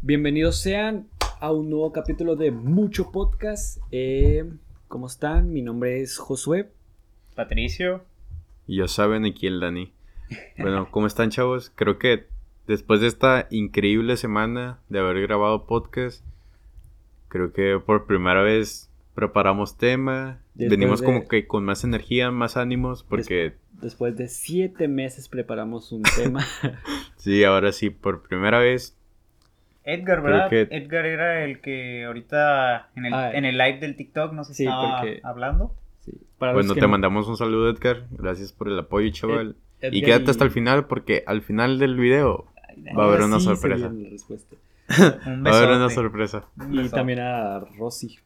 Bienvenidos sean a un nuevo capítulo de Mucho Podcast. Eh, ¿Cómo están? Mi nombre es Josué. Patricio. Y ya saben aquí el Dani. Bueno, ¿cómo están chavos? Creo que después de esta increíble semana de haber grabado podcast, creo que por primera vez preparamos tema. Después Venimos de- como que con más energía, más ánimos, porque Después de siete meses preparamos un tema. sí, ahora sí, por primera vez. Edgar, ¿verdad? que- Edgar era el que ahorita en el, Ah, en el live del TikTok nos sí, estaba porque- hablando. Sí, para Bueno, te no- mandamos un saludo, Edgar. Gracias por el apoyo, chaval. Ed- y quédate hasta el final, porque al final del video va a haber Ahora una sí sorpresa. viene la respuesta. Un Va a haber una sorpresa. Un Y también a Rosy.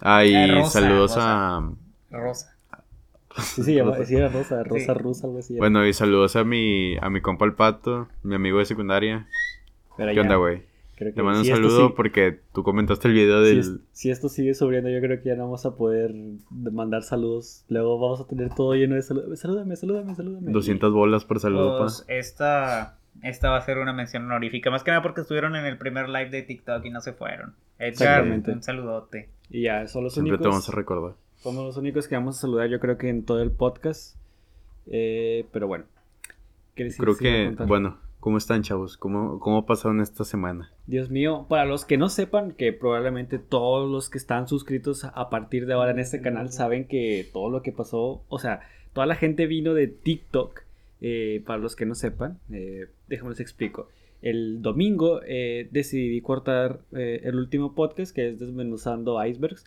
Ah, y Eh, Rosa, saludos Rosa. a. Rosa. Sí, sí, Rosa. sí, era Rosa, Rosa Sí. Rusa, algo así. Bueno, y saludos a mi, a mi compa el pato, mi amigo de secundaria. Pero ¿Qué ya, onda, güey? Creo que Te mando un si saludo porque tú comentaste el video Si, del... es- si esto sigue subiendo, yo creo que ya no vamos a poder mandar saludos. Luego vamos a tener todo lleno de saludos. Salúdame, salúdame, salúdame. 200 bolas por saludo, Pues, esta, esta va a ser una mención honorífica. Más que nada porque estuvieron en el primer live de TikTok y no se fueron. Edgar, Exactamente. un saludote. Y ya, son los Siempre te únicos. vamos a recordar. Somos los únicos que vamos a saludar, yo creo que en todo el podcast. Eh, pero bueno. ¿Qué les Creo que, bueno, ¿cómo están, chavos? ¿Cómo, cómo pasaron esta semana? Dios mío, para los que no sepan, que probablemente todos los que están suscritos a partir de ahora en este canal saben que todo lo que pasó, o sea, toda la gente vino de TikTok. eh, para los que no sepan, eh, déjame les explico. El domingo eh, decidí cortar eh, el último podcast que es Desmenuzando Icebergs.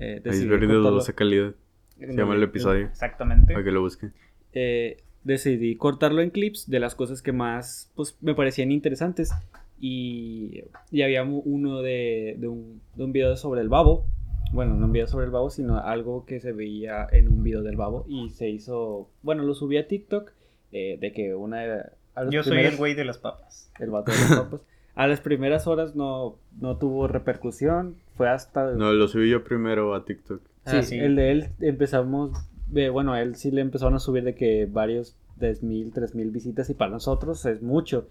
Iceberg de dudosa calidad. Se llama el episodio. Exactamente. Para que lo busquen. eh, decidí cortarlo en clips de las cosas que más pues, me parecían interesantes. Y, y había uno de, de un, de un video sobre el babo. Bueno, no un video sobre el babo, sino algo que se veía en un video del babo. Y se hizo, bueno, lo subí a TikTok. eh, de que una de a las Yo soy el güey de las papas. el vato de las papas. A las primeras horas no, no tuvo repercusión. Fue hasta... No, lo subí yo primero a TikTok. Sí, Ah, sí. el de él empezamos, eh, bueno, a él sí le empezaron a subir de que varios, 3.000, 3.000 visitas y para nosotros es mucho.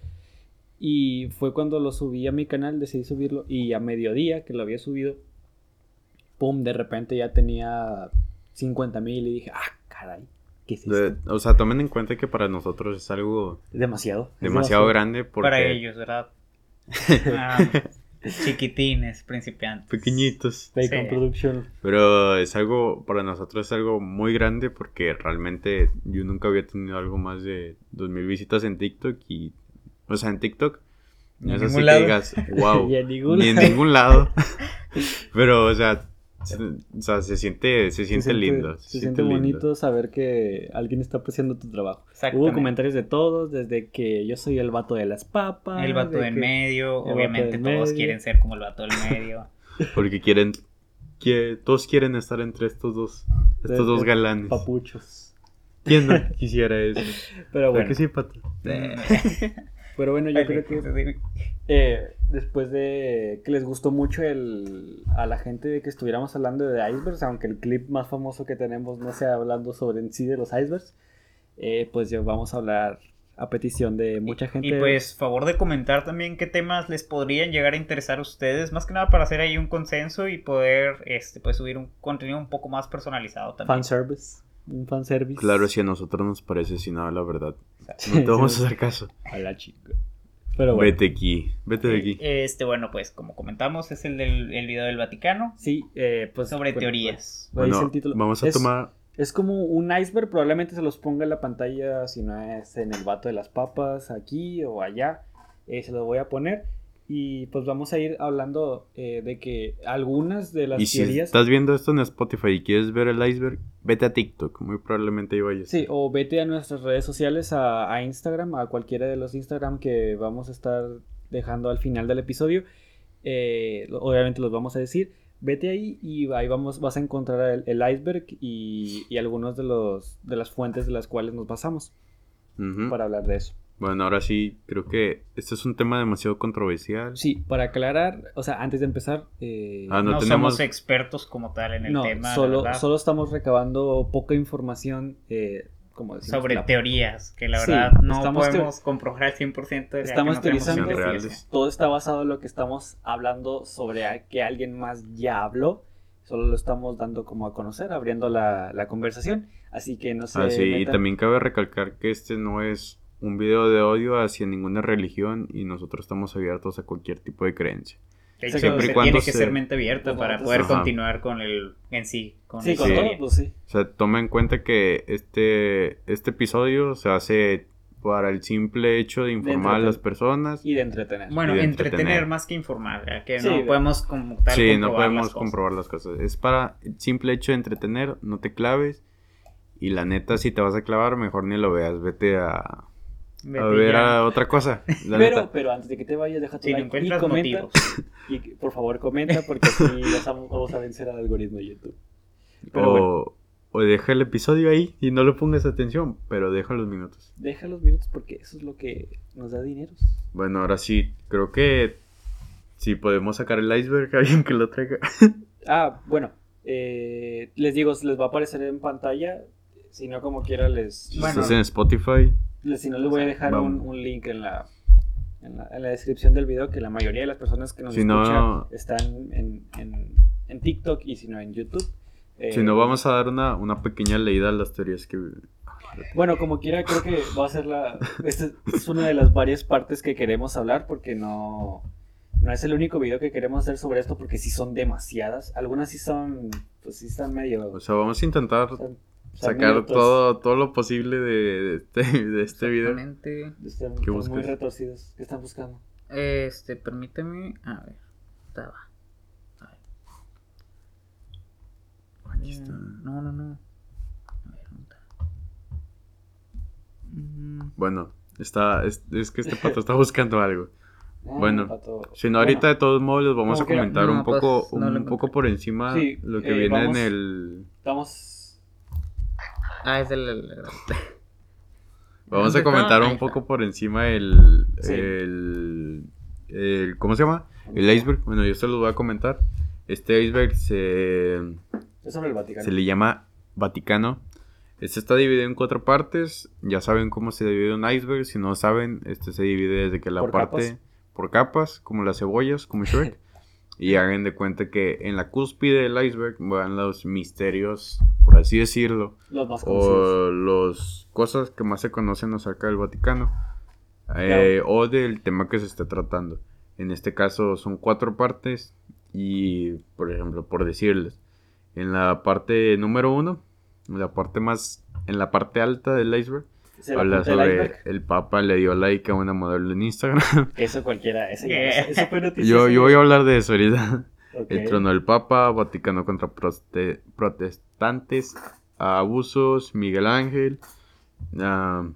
Y fue cuando lo subí a mi canal, decidí subirlo y a mediodía que lo había subido, pum, de repente ya tenía 50.000 y dije, ah, caray, ¿qué es De- esto? o sea, tomen en cuenta que para nosotros es algo demasiado. demasiado grande porque... Para ellos, ¿verdad? Ah, chiquitines, principiantes. Pequeñitos. Bacon Sí. Production. Pero es algo, para nosotros es algo muy grande porque realmente yo nunca había tenido algo más de 2000 visitas en TikTok y, o sea, en TikTok. Ni No en es así ningún que lado. digas, wow, Y en ningún ni en lado. ningún lado. Pero, o sea, se, o sea, se siente, se siente lindo. Se, siente bonito saber que alguien está apreciando tu trabajo. Hubo comentarios de todos, desde que yo soy el vato de las papas. El vato de del que- medio, obviamente del todos medio. quieren ser como el vato del medio. Porque quieren, que todos quieren estar entre estos dos, de- estos dos galanes. Papuchos. ¿Quién no quisiera eso? Pero ¿A bueno, que sí, Pato? pero bueno yo creo que eh, después de que les gustó mucho el, a la gente de que estuviéramos hablando de icebergs, aunque el clip más famoso que tenemos no sea hablando sobre en sí de los icebergs, eh, pues ya vamos a hablar a petición de mucha gente. Y pues, favor de comentar también qué temas les podrían llegar a interesar a ustedes, más que nada para hacer ahí un consenso y poder este, pues, subir un contenido un poco más personalizado también. fanservice. Un fanservice. Claro, si a nosotros nos parece, si no, la verdad. No te vamos a hacer caso. A la chica. Pero bueno. Vete aquí, vete de aquí. Este, bueno, pues como comentamos, es el del el video del Vaticano Sí, eh, pues. sobre bueno, teorías. pues, lo dice Bueno, el título. vamos a Es- tomar. Es como un iceberg, probablemente se los ponga en la pantalla si no es en el vato de las papas, aquí o allá. Eh, se los voy a poner. Y pues vamos a ir hablando eh, de que algunas de las Y si estás viendo esto en Spotify y quieres ver el iceberg, vete a TikTok. Muy probablemente ahí vayas. Sí, o vete a nuestras redes sociales, a, a Instagram, a cualquiera de los Instagram que vamos a estar dejando al final del episodio. Eh, obviamente los vamos a decir. Vete ahí y ahí vamos, vas a encontrar el, el iceberg y, y algunos de los de las fuentes de las cuales nos basamos para hablar de eso. Bueno, ahora sí, creo que este es un tema demasiado controversial. Sí, para aclarar, o sea, antes de empezar, eh, Ah, No, no tenemos- somos expertos como tal en el no, tema. solo, solo estamos recabando poca información eh, como decimos, Sobre la- teorías, que la Sí, verdad no podemos comprobar al 100% de Estamos no teorizando. todo está basado en lo que estamos hablando sobre que alguien más ya habló. Solo lo estamos dando como a conocer, abriendo la, la conversación. Así que no sé. Ah, sí, y también cabe recalcar que este no es un video de odio hacia ninguna religión y nosotros estamos abiertos a cualquier tipo de creencia. De hecho, Siempre y se cuando tiene que se- ser mente abierta Pues para poder Ajá. continuar con el en sí. Con Sí, el- con Sí. todo, pues sí. O sea, toma en cuenta que este, este episodio se hace para el simple hecho de informar a las personas. Y de entretener. Bueno, de entretener, entretener. más que informar, ¿verdad? que Sí, no de- podemos como tal Sí, comprobar no las podemos cosas. comprobar las cosas. Es para el simple hecho de entretener, no te claves. Y la neta, si te vas a clavar, mejor ni lo veas. Vete a, a Vete ver a otra cosa. La pero, neta. pero antes de que te vayas, deja tu Si no like y comenta. motivos. Y por favor comenta porque así vas a- vamos a vencer al algoritmo de YouTube. Pero o, bueno, o deja el episodio ahí y no le pongas atención, pero deja los minutos. deja los minutos porque eso es lo que nos da dinero. Bueno, ahora sí, creo que si podemos sacar el iceberg, alguien que lo traiga. Ah, bueno, eh, les digo, les va a aparecer en pantalla. Si no, como quiera, les. Bueno. estás en Spotify, si no, les voy a dejar un, un link en la, en la, en la descripción del video. Que la mayoría de las personas que nos Si escuchan no- están en, en, en TikTok y si no en YouTube. Eh, si no, vamos a dar una, una pequeña leída a las teorías que. Bueno, como quiera, creo que va a ser la. Esta es una de las varias partes que queremos hablar porque no. No es el único video que queremos hacer sobre esto porque sí son demasiadas. Algunas sí son. Pues sí están medio. O sea, vamos a intentar sacar todo, todo lo posible de, de este, de este video. ¿Qué están muy retorcidos. ¿Qué están buscando? Este, permíteme. A ver. Estaba. A ver. Aquí está. Mm, No, no, no. A ver, ¿dónde está? Mm, Bueno, está, es, es que este pato está buscando algo. Ah, Bueno, pato. Si no, ahorita de todos modos les vamos a comentar No, un pues, poco, no lo un poco por encima Sí, lo que eh, viene vamos- en el. Estamos. Ah, es el. Vamos ¿Dónde a comentar un poco por encima el, Sí. el, el- ¿Cómo se llama? El iceberg. Bueno, yo se los voy a comentar. Este iceberg se, Es sobre el Vaticano. se le llama Vaticano. Este está dividido en cuatro partes. Ya saben cómo se divide un iceberg. Si no saben, este se divide desde que la Por parte capas. por capas, como las cebollas, como Shrek. y hagan de cuenta que en la cúspide del iceberg van los misterios, por así decirlo, Los más conocidos. o las cosas que más se conocen acerca del Vaticano, eh, o del tema que se esté tratando. En este caso son cuatro partes y, por ejemplo, por decirles, en la parte número uno, en la parte más, en la parte alta del iceberg, Se habla sobre el Papa le dio like a una modelo en Instagram. Eso cualquiera. Eso, ya- Yeah. eso fue noticia. yo, yo voy a hablar de eso ahorita. El trono del Papa, Vaticano contra protestantes, abusos, Miguel Ángel, ah,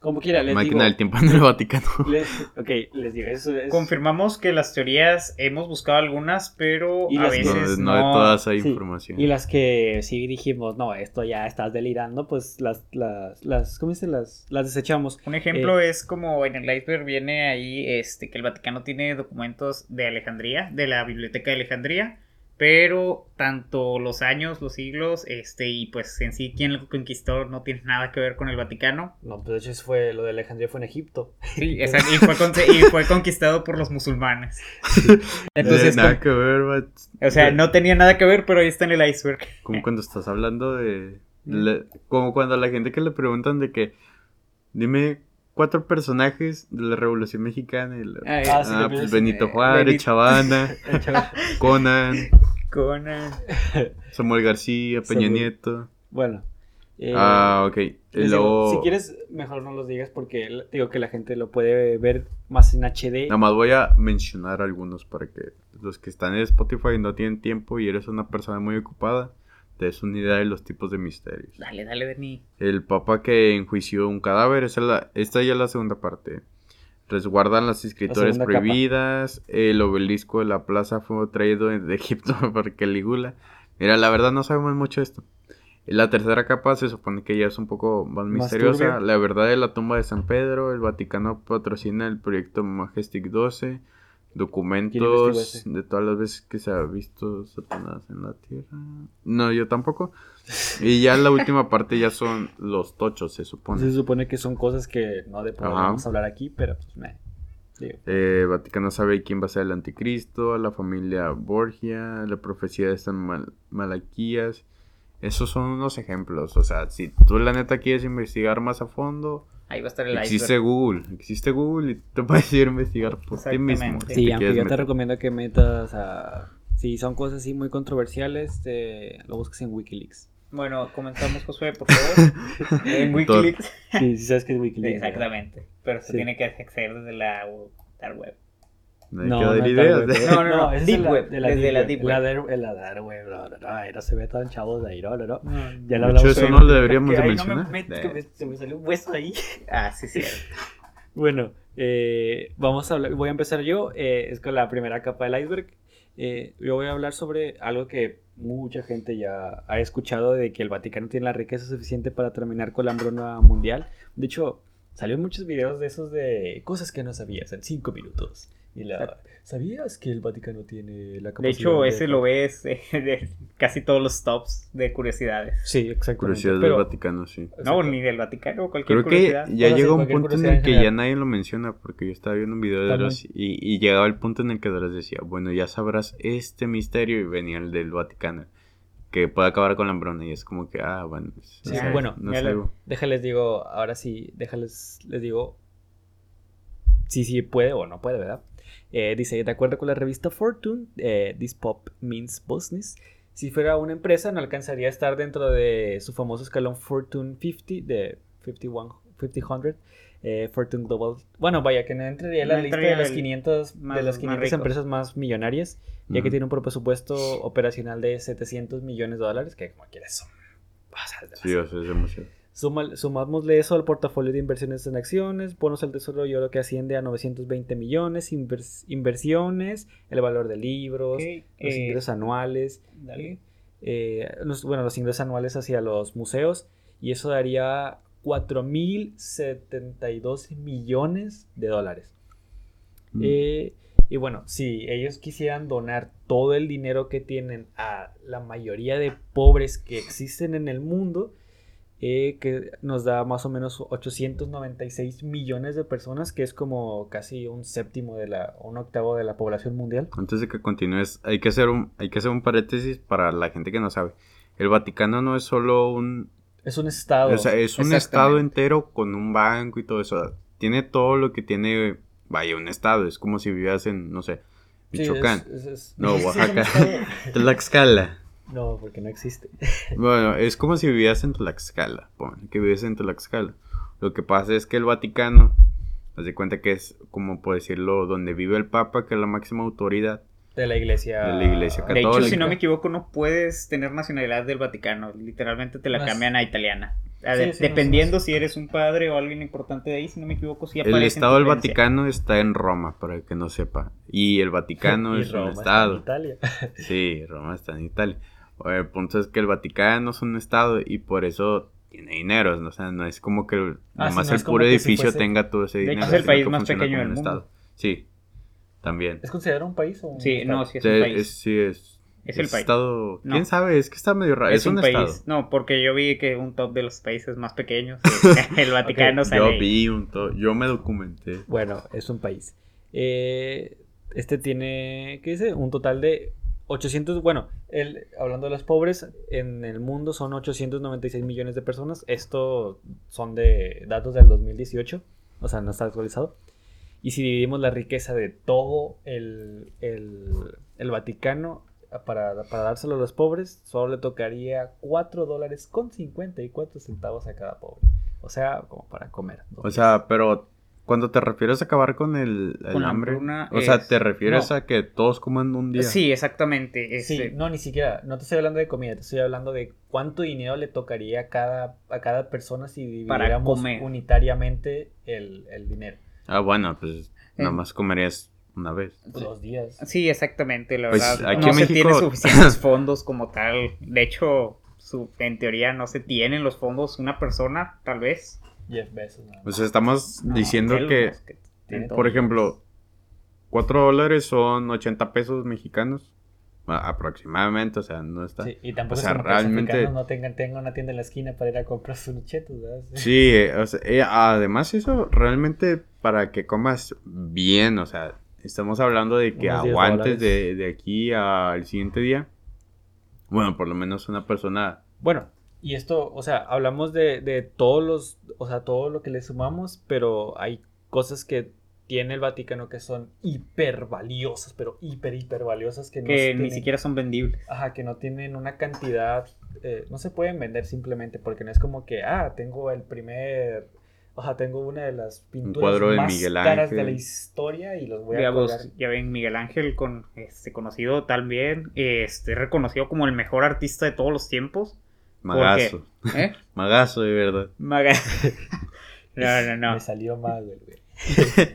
Como quiera, les máquina del digo. tiempo en el Vaticano. les- ok, les digo. Eso es. Confirmamos que las teorías hemos buscado algunas, pero Y a veces no no. de todas hay Sí, información. Y las que sí dijimos, no, esto ya estás delirando, pues las, las, las, ¿cómo dice? Las, las desechamos. Un ejemplo Eh. es como en el iceberg viene ahí este que el Vaticano tiene documentos de Alejandría, de la Biblioteca de Alejandría, pero tanto los años, los siglos, este y pues en sí quién lo conquistó no tiene nada que ver con el Vaticano. No, pues de hecho eso fue, lo de Alejandría fue en Egipto. Sí, exacto, y fue, con- y fue conquistado por los musulmanes. Entonces, Eh, nada que ver, va- o sea, no tenía nada que ver, pero ahí está en el iceberg. Como cuando estás hablando de... le- como cuando a la gente que le preguntan de que... Dime cuatro personajes de la Revolución Mexicana. y la- Ay, Ah, sí, ah, le pues Benito eh, Juárez, Benito- Chavana, Conan, Conan. Samuel García, Peña Samuel. Nieto. Bueno. eh, ah, ok. Digo, si quieres, mejor no los digas porque digo que la gente lo puede ver más en HD. Nada más voy a mencionar algunos para que los que están en Spotify no tienen tiempo y eres una persona muy ocupada, te des una idea de los tipos de misterios. Dale, dale, Dani. El papa que enjuició un cadáver, esa es la- esta ya es la segunda parte. Resguardan las escrituras capa. prohibidas. El obelisco de la plaza fue traído de Egipto por Calígula. Mira, la verdad no sabemos mucho esto. La tercera capa se supone que ya es un poco más Más misteriosa. turbia. La verdad de la tumba de San Pedro. El Vaticano patrocina el proyecto Majestic 12. Documentos de todas las veces que se ha visto Satanás en la tierra. No, yo tampoco. Y ya la última parte ya son los tochos, se supone. Se supone que son cosas que no de a hablar aquí, pero pues me. Eh, Vaticano sabe quién va a ser el anticristo, la familia Borgia, la profecía de San Mal- Malaquías. Esos son unos ejemplos. O sea, si tú la neta quieres investigar más a fondo, Ahí va a estar el existe iceberg. Google. Existe Google y te puedes ir a investigar por ti mismo. Si Sí, te aunque yo te recomiendo que metas a. Si son cosas así muy controversiales, te lo busques en Wikileaks. Bueno, comenzamos, Josué, por favor. en Wikileaks. Sí, sabes que es Wikileaks. ¿verdad? Exactamente. Pero se Sí. tiene que acceder desde la dark web. No hay No, que dar no, ideas. tal, güey. No, no, no, es Deep la- Web, de la desde Deep la Web. Deep La Web. der- la Dark Web, no, no, no, no se ve tan chavos de ahí, no, no, no. Ya De lo hecho, hablamos eso ahí. no lo deberíamos de me mencionar. metes, que me- se me salió un hueso ahí. Ah, sí, sí. Bueno, eh, vamos a hablar, voy a empezar yo, eh, es con la primera capa del iceberg. Eh, yo voy a hablar sobre algo que mucha gente ya ha escuchado de que el Vaticano tiene la riqueza suficiente para terminar con la hambruna mundial. De hecho, salieron muchos videos de esos de cosas que no sabías en cinco minutos. Y la, ¿Sabías que el Vaticano tiene la capacidad De hecho, ese lo ves eh, de casi todos los tops de curiosidades. Sí, exactamente. Curiosidad pero- del Vaticano, sí. No, ni del Vaticano, cualquier Creo que curiosidad. ya Bueno, sí, llegó un punto en el en que ya nadie lo menciona, porque yo estaba viendo un video de los y, y llegaba el punto en el que Dross decía, bueno, ya sabrás este misterio y venía el del Vaticano, que puede acabar con la hambruna y es como que, ah, bueno, Sí, no bueno, no ya algo. Déjales digo, ahora sí, déjales, les digo si sí puede o no puede, ¿verdad? Eh, dice, de acuerdo con la revista Fortune, eh, This Pop Means Business, si fuera una empresa no alcanzaría a estar dentro de su famoso escalón Fortune 50, de 51, 500, eh, Fortune Global. Bueno, vaya, que no entraría en la No lista de las el 500, más- de las más 500 ricos. empresas más millonarias, ya que tiene un presupuesto operacional de 700 millones de dólares, que como quieres son. Sí, o sea, es demasiado. Suma- sumámosle eso al portafolio de inversiones en acciones, bonos al tesoro, yo creo que asciende a 920 millones, invers- inversiones, el valor de libros, los eh, ingresos anuales, dale. eh, los- bueno, los ingresos anuales hacia los museos, y eso daría 4.072 millones de dólares. Mm. Eh, y bueno, si ellos quisieran donar todo el dinero que tienen a la mayoría de pobres que existen en el mundo, eh, que nos da más o menos 896 millones de personas, que es como casi un séptimo de la, un octavo de la población mundial. Antes de que continúes, hay que hacer un, hay que hacer un paréntesis para la gente que no sabe. El Vaticano no es solo un, Es un estado. o sea, es un estado entero con un banco y todo eso. Tiene todo lo que tiene, vaya, un estado. Es como si vivieras en, no sé, Sí, Michoacán. es- es- es- No, sí, es un Oaxaca. Tlaxcala. No, porque no existe. Bueno, es como si vivieras en Tlaxcala, pon, que vives en Tlaxcala. Lo que pasa es que el Vaticano, haz de cuenta que es, como por decirlo, donde vive el Papa, que es la máxima autoridad. De la iglesia. De la iglesia De hecho, católica. si no me equivoco, no puedes tener nacionalidad del Vaticano. Literalmente te la cambian a italiana. A Sí, de- sí, dependiendo si eres un padre o alguien importante de ahí, si no me equivoco, sí El aparece en estado del. Vaticano está en Roma, para el que no sepa. Y el Vaticano Y es Roma un está estado. en Italia. Sí, Roma está en Italia. El punto es que el Vaticano es un estado y por eso tiene dinero. ¿no? O sea, no es como que el, Ah, no el puro si edificio fuese- tenga todo ese De hecho, dinero. es el país más pequeño como del un mundo. estado. Sí, también. ¿Es considerado un país o un Sí, estado? no, sí es Sí, un país. es- sí, es. Es el país. Estado, No. ¿Quién sabe? Es que está medio raro. Es, un, país. estado. No, porque yo vi que un top de los países más pequeños, el Vaticano sale. Yo vi un to- Yo me documenté. Bueno, es un país. Eh, este tiene, ¿qué dice? Un total de 800, bueno, el, hablando de los pobres, en el mundo son 896 millones de personas. Esto son de datos del 2018, o sea, no está actualizado. Y si dividimos la riqueza de todo el, el, el Vaticano para, para dárselo a los pobres, solo le tocaría 4 dólares con 54 centavos a cada pobre. O sea, como para comer. O sea, pero cuando te refieres a acabar con el, el Con la hambre, hambruna o sea, te refieres no. a que todos coman un día. Sí, exactamente. Sí, este, no, ni siquiera. No te estoy hablando de comida, te estoy hablando de cuánto dinero le tocaría a cada, a cada persona si dividiéramos comer. unitariamente el, el dinero. Ah, bueno, pues nada En- más comerías una vez. Dos días. Sí, exactamente, la Pues, verdad. aquí no en se México- tiene suficientes fondos como tal. De hecho, su, en teoría no se tienen los fondos una persona, tal vez. Jeff Bezos. sea, estamos No, diciendo que, por ejemplo, 4 dólares son 80 pesos mexicanos. Aproximadamente, o sea, no está. Sí, y tampoco O sea, es que realmente- no tengan, tengan una tienda en la esquina para ir a comprar sus chetos, ¿verdad? Sí, eh, o sea, eh, además eso realmente para que comas bien, o sea, estamos hablando de que Unos 10 aguantes de, de aquí al siguiente día. Bueno, por lo menos una persona... Bueno, y esto, o sea, hablamos de, de todos los, o sea, todo lo que le sumamos, pero hay cosas que tiene el Vaticano que son hiper valiosas, pero hiper, hiper valiosas que no Que ni siquiera son vendibles. Ajá, que no tienen una cantidad, eh, no se pueden vender simplemente porque no es como que, ah, tengo el primer, o sea, tengo una de las pinturas cuadro de más Miguel caras de la Ángel. historia y los voy a Ya, colgar. ya ven, Miguel Ángel, con, este, conocido también, este, reconocido como el mejor artista de todos los tiempos. Magazo. ¿Eh? Magazo, de verdad. Maga- no, no, no. Me salió mal, güey.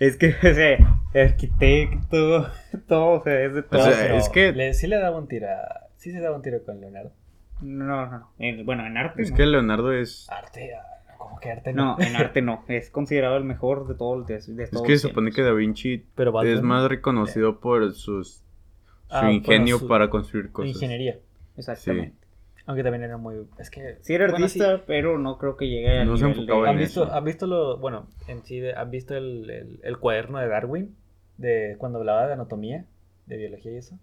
Es que, o sea, arquitecto, todo, o sea, es de todo. sea, pero- es que- Le, sí le daba un tiro, a- sí se daba un tiro con Leonardo. No, no, no. En- bueno, en arte Es no. que Leonardo es... Arte, ah, como que arte No, no. en arte no. Es considerado el mejor de todos de, de Es todos que se supone que. Da Vinci Pero es más reconocido por sus... Su Ah, ingenio su- para construir cosas. Ingeniería. Exactamente. Aunque también era muy. Es que. Sí, era bueno, artista, pero no creo que llegue al No se nivel enfocaba de... ¿Han en visto, eso. ¿Han visto lo. Bueno, en sí, de- ¿han visto el, el, el cuaderno de Darwin? De cuando hablaba de anatomía, de biología y eso.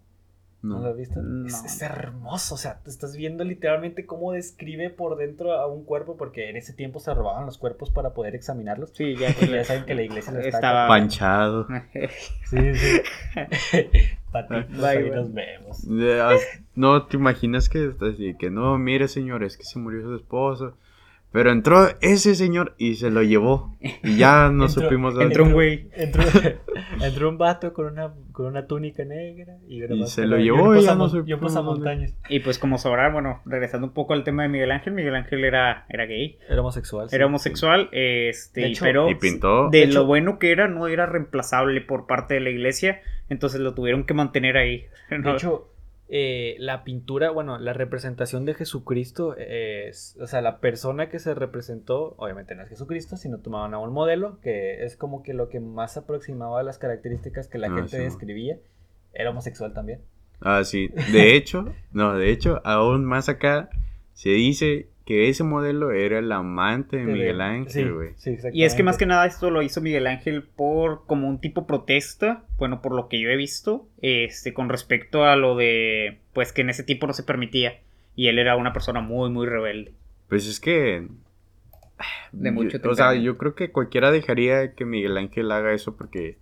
¿No, lo No. has visto? No. Es, es hermoso. O sea, te estás viendo literalmente cómo describe por dentro a un cuerpo, porque en ese tiempo se robaban los cuerpos para poder examinarlos. Sí, ya ya saben que la iglesia lo está Estaba- Panchado. Sí, sí. Patitos, Bye, ahí bye. nos vemos. De- as- No te imaginas que así que no, mire señor, es que se murió su esposo. Pero entró ese señor y se lo llevó. Y ya no Entró- supimos dónde. Entró un güey. Entró, entró un vato con una, con una túnica negra y, Y se lo llevó y ya no pasamontañas. Y pues como sabrán, bueno, regresando un poco al tema de Miguel Ángel, Miguel Ángel era, era gay, Era homosexual. sí. era homosexual, este, De hecho, pero Y pintó. de, de lo bueno que era no era reemplazable por parte de la iglesia, entonces lo tuvieron que mantener ahí. De ¿no? hecho, eh, la pintura, bueno, la representación de Jesucristo es, o sea, la persona que se representó, obviamente no es Jesucristo, sino tomaban a un modelo que es como que lo que más aproximaba a las características que la Ah, gente sí. describía. Era homosexual también. Ah, sí. De hecho, no, de hecho, aún más acá se dice que ese modelo era el amante de Miguel Sí, Ángel, güey. sí, Y es que más que nada esto lo hizo Miguel Ángel por como un tipo protesta, bueno, por lo que yo he visto, este, con respecto a lo de, pues que en ese tiempo no se permitía. Y él era una persona muy, muy rebelde. Pues es que. De mucho yo- O sea, yo creo que cualquiera dejaría que Miguel Ángel haga eso porque.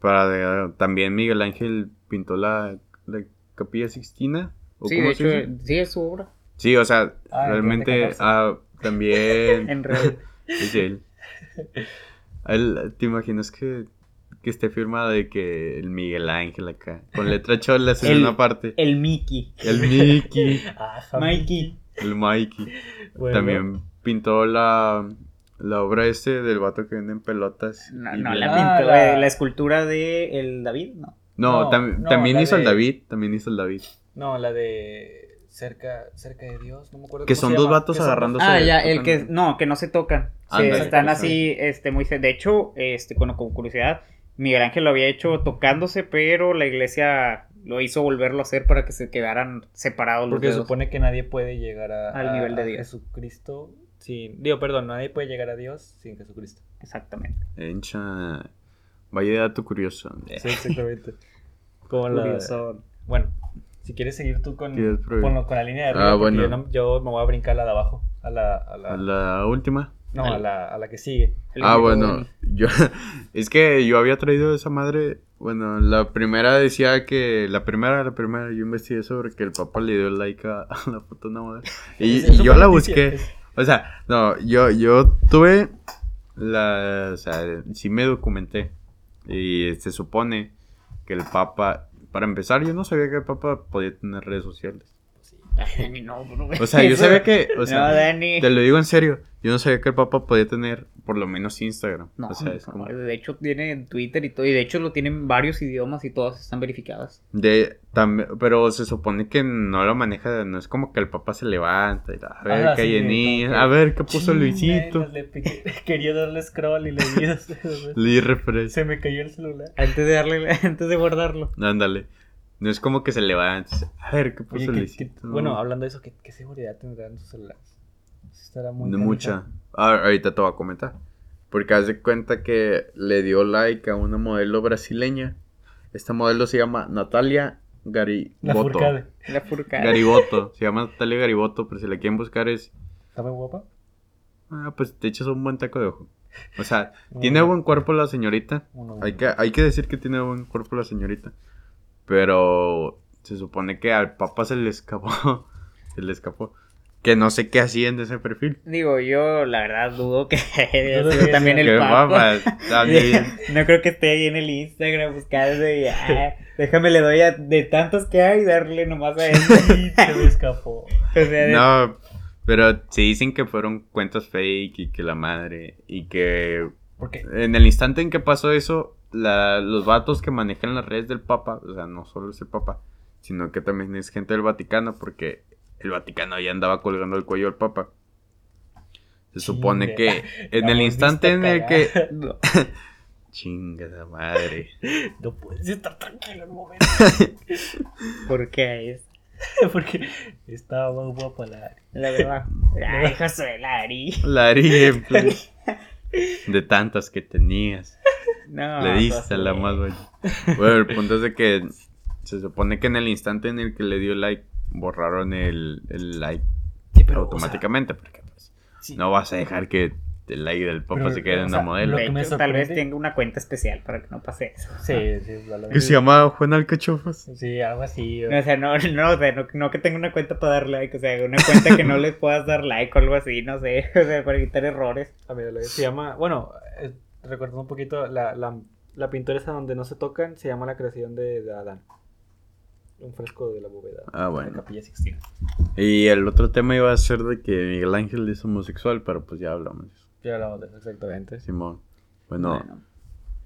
Para de- también Miguel Ángel pintó la, la Capilla Sixtina. ¿o Sí, cómo de se hecho, dice? sí es su obra. Sí, o sea, Ah, realmente 2014. ah, también En realidad. es él. Él, ¿Te imaginas que, que esté firmado de que el Miguel Ángel acá? Con letra cholas en El- una parte. El Mickey. El Mickey, Ah, Mikey. el Mikey. bueno, También pintó la, la obra este del vato que vende en pelotas. No, la Ah, pintó, la- eh, la escultura de el David, no. No, No, tam- no, también hizo el David. También hizo el David. No, la de cerca, cerca de Dios, no me acuerdo Que cómo son se dos llama, vatos agarrándose. Ah, ya, el que no, que no se tocan. Sí, están pues, así, este, muy de hecho, este, bueno, con curiosidad, Miguel Ángel lo había hecho tocándose, pero la iglesia lo hizo volverlo a hacer para que se quedaran separados los Porque se dedos. supone que nadie puede llegar a, Al a- nivel de a Dios. Jesucristo sin. Digo, perdón, nadie puede llegar a Dios sin Jesucristo. Exactamente. Encha. Vaya dato curioso. Sí, exactamente. Como la- Curioso. Bueno, si quieres seguir tú con, con, la línea de Ah, arriba, bueno. yo, no- yo me voy a brincar la de abajo. A la, a la, La última. no, a la, a la que sigue. El Ah, bueno, yo es que yo había traído esa madre, bueno, la primera decía que la primera, la primera yo investigué sobre que el papá le dio like a, a la foto una madre. Y, Es- eso y yo la busqué. O sea, no, yo yo tuve la, o sea, sí me documenté y se supone que el papa, para empezar, yo no sabía que el papa podía tener redes sociales. Dani, no, bro. O sea, yo sabía que, o sea, no, Dani. te lo digo en serio, yo no sabía que el Papa podía tener por lo menos Instagram. No, o sea, es no, como de hecho tiene Twitter y todo, y de hecho lo tienen varios idiomas y todas están verificadas. de también, pero se supone que no lo maneja, no es como que el Papa se levanta y a ver Ajá, qué hay en que- a ver qué puso Luisito. le Quería darle scroll y le di. Le refresh. Se me cayó el celular. Antes de darle, antes de guardarlo. Ándale. No es como que se levanta. A ver qué puso Oye, ¿qué- Luisito. qué- bueno, hablando de eso, ¿qué, qué seguridad tendrán sus celulares? Estará muy No mucha. Ah, ahorita te voy a comentar. Porque haz de cuenta que le dio like a una modelo brasileña. Esta modelo se llama Natalia La Gariboto. furcade. La furcada. Gariboto. Se llama Natalia Gariboto, pero si la quieren buscar es... ¿Está muy guapa? Ah, pues te echas un buen taco de ojo. O sea, tiene buen cuerpo la señorita. Hay que, hay que decir que tiene buen cuerpo la señorita. Pero se supone que al papá se le escapó. se le escapó. Que no sé qué hacían de ese perfil. Digo, yo la verdad dudo que que también el Papa. también. No creo que esté ahí en el Instagram buscando y ah, déjame le doy a de tantos que hay darle nomás a. Sí, se me escapó. O sea, de- No, pero se dicen que fueron cuentas fake y que la madre. Y que Porque en el instante en que pasó eso, la- los vatos que manejan las redes del Papa, o sea, no solo es el Papa, sino que también es gente del Vaticano, porque el Vaticano ya andaba colgando el cuello al Papa. Se supone Chinga. que en La el instante en el que. No. Chingada madre. no puedes estar tranquilo en un momento. ¿Por qué es? Porque estaba más guapa la La verdad. Ay, Josué Lari. La ejemplo de tantas que tenías. No, le diste a la más. Bueno, el punto es de que se supone que en el instante en el que le dio like, borraron el, el like Sí, pero, automáticamente. porque pues, sí. no vas a dejar que el like del Papa Pero, se quede en una sea, modelo. Lo De que hecho, tal vez tenga una cuenta especial para que no pase eso. Sí, sí, Que se llama Juan Alcachofas. Sí, algo así. O sea, no, no, o sea, no, no que tenga una cuenta para dar like, o sea, una cuenta que no le puedas dar like o algo así, no sé, o sea, para evitar errores. A lo- se llama, bueno, recordando un poquito, la, la, la pintura esa donde no se tocan se llama la creación de, de Adán. Un fresco de la bóveda. Ah, de la bueno. Capilla Sixtina. Y el otro tema iba a ser de que Miguel Ángel es homosexual, pero pues ya hablamos de eso. Ya hablamos de eso exactamente. Simón. Bueno, Bueno,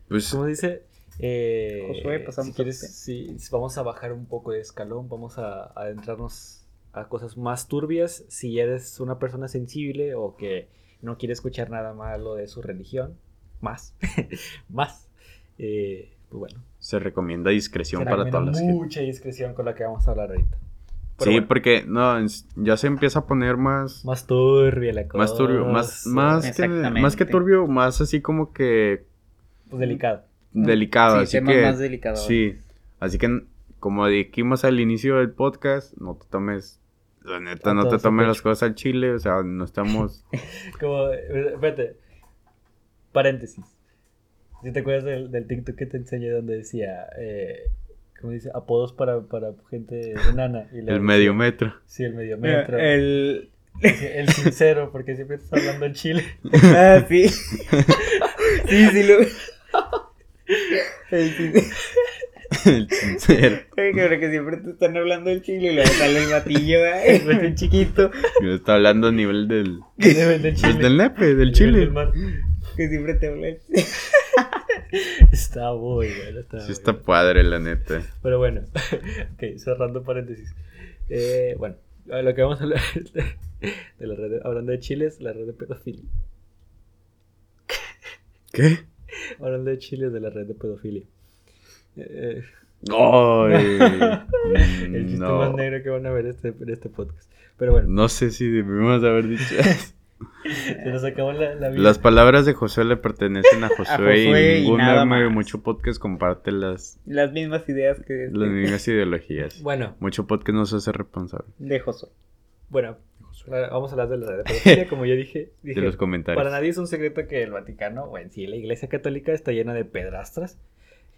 pues ¿Cómo dice? Eh, Josué, pasamos si quieres, sí, vamos a bajar un poco de escalón, vamos a a adentrarnos a cosas más turbias. Si eres una persona sensible o que no quiere escuchar nada malo de su religión, más, más, eh, pues bueno. se recomienda discreción se para todas las mucha discreción con la que vamos a hablar ahorita. Pero Sí, bueno, porque no, ya se empieza a poner más... más turbia la cosa. Más turbio, más, más, que, más que turbio, más así como que Pues delicado. delicado. sí, así temas que, más delicados. Sí, así que como dijimos al inicio del podcast, no te tomes, la neta, A no te tomes las cosas al chile, o sea, no estamos... Como, eh, espérate, paréntesis. Si te acuerdas del, del TikTok que te enseñé donde decía, eh, ¿cómo dice? Apodos para, para gente enana. Y el medio metro. Sí, el medio Mira, metro. El... El sincero, porque siempre estás hablando en Chile. Ah, sí. sí, sí, lo... El sí- el sincero. Cabrón, que siempre te están hablando del chile y luego sale el batillo, ¿eh? bien chiquito, Yo está hablando a nivel del... Del, del Chile. pues, del nepe, del Del chile. mar. Que siempre te habla el Está muy bueno. Está Sí muy está bueno. padre, la neta. Pero bueno, ok, cerrando paréntesis. Eh, bueno, a lo que vamos a hablar de la red, de- hablando de chiles, la red de pedofilia. ¿Qué? Hablando de chiles, de la red de pedofilia. Eh, ¡Ay! el chiste no. más negro que van a ver este, en este podcast. Pero bueno, No sé si debimos haber dicho eso. Se nos acabó la, la vida. Las palabras de José le pertenecen a Josué, Josué y y ningún meme, más. mucho podcast comparte las, Las mismas ideas que las mismas ideologías. Bueno, Mucho podcast no se hace responsable de Josué. bueno, vamos a hablar de la de pedofilia. Como yo dije, de dije los comentarios. Para nadie es un secreto que el Vaticano, o en sí la Iglesia Católica, está llena de pedrastras.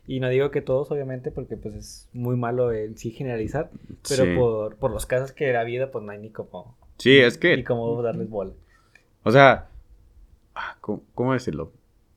Y no digo que todos, obviamente, porque pues es muy malo en sí generalizar. Pero Sí. por, por los casos que ha habido, pues no hay ni cómo, Sí, es ni que, cómo darles bola. O sea, ah, ¿cómo, cómo decirlo?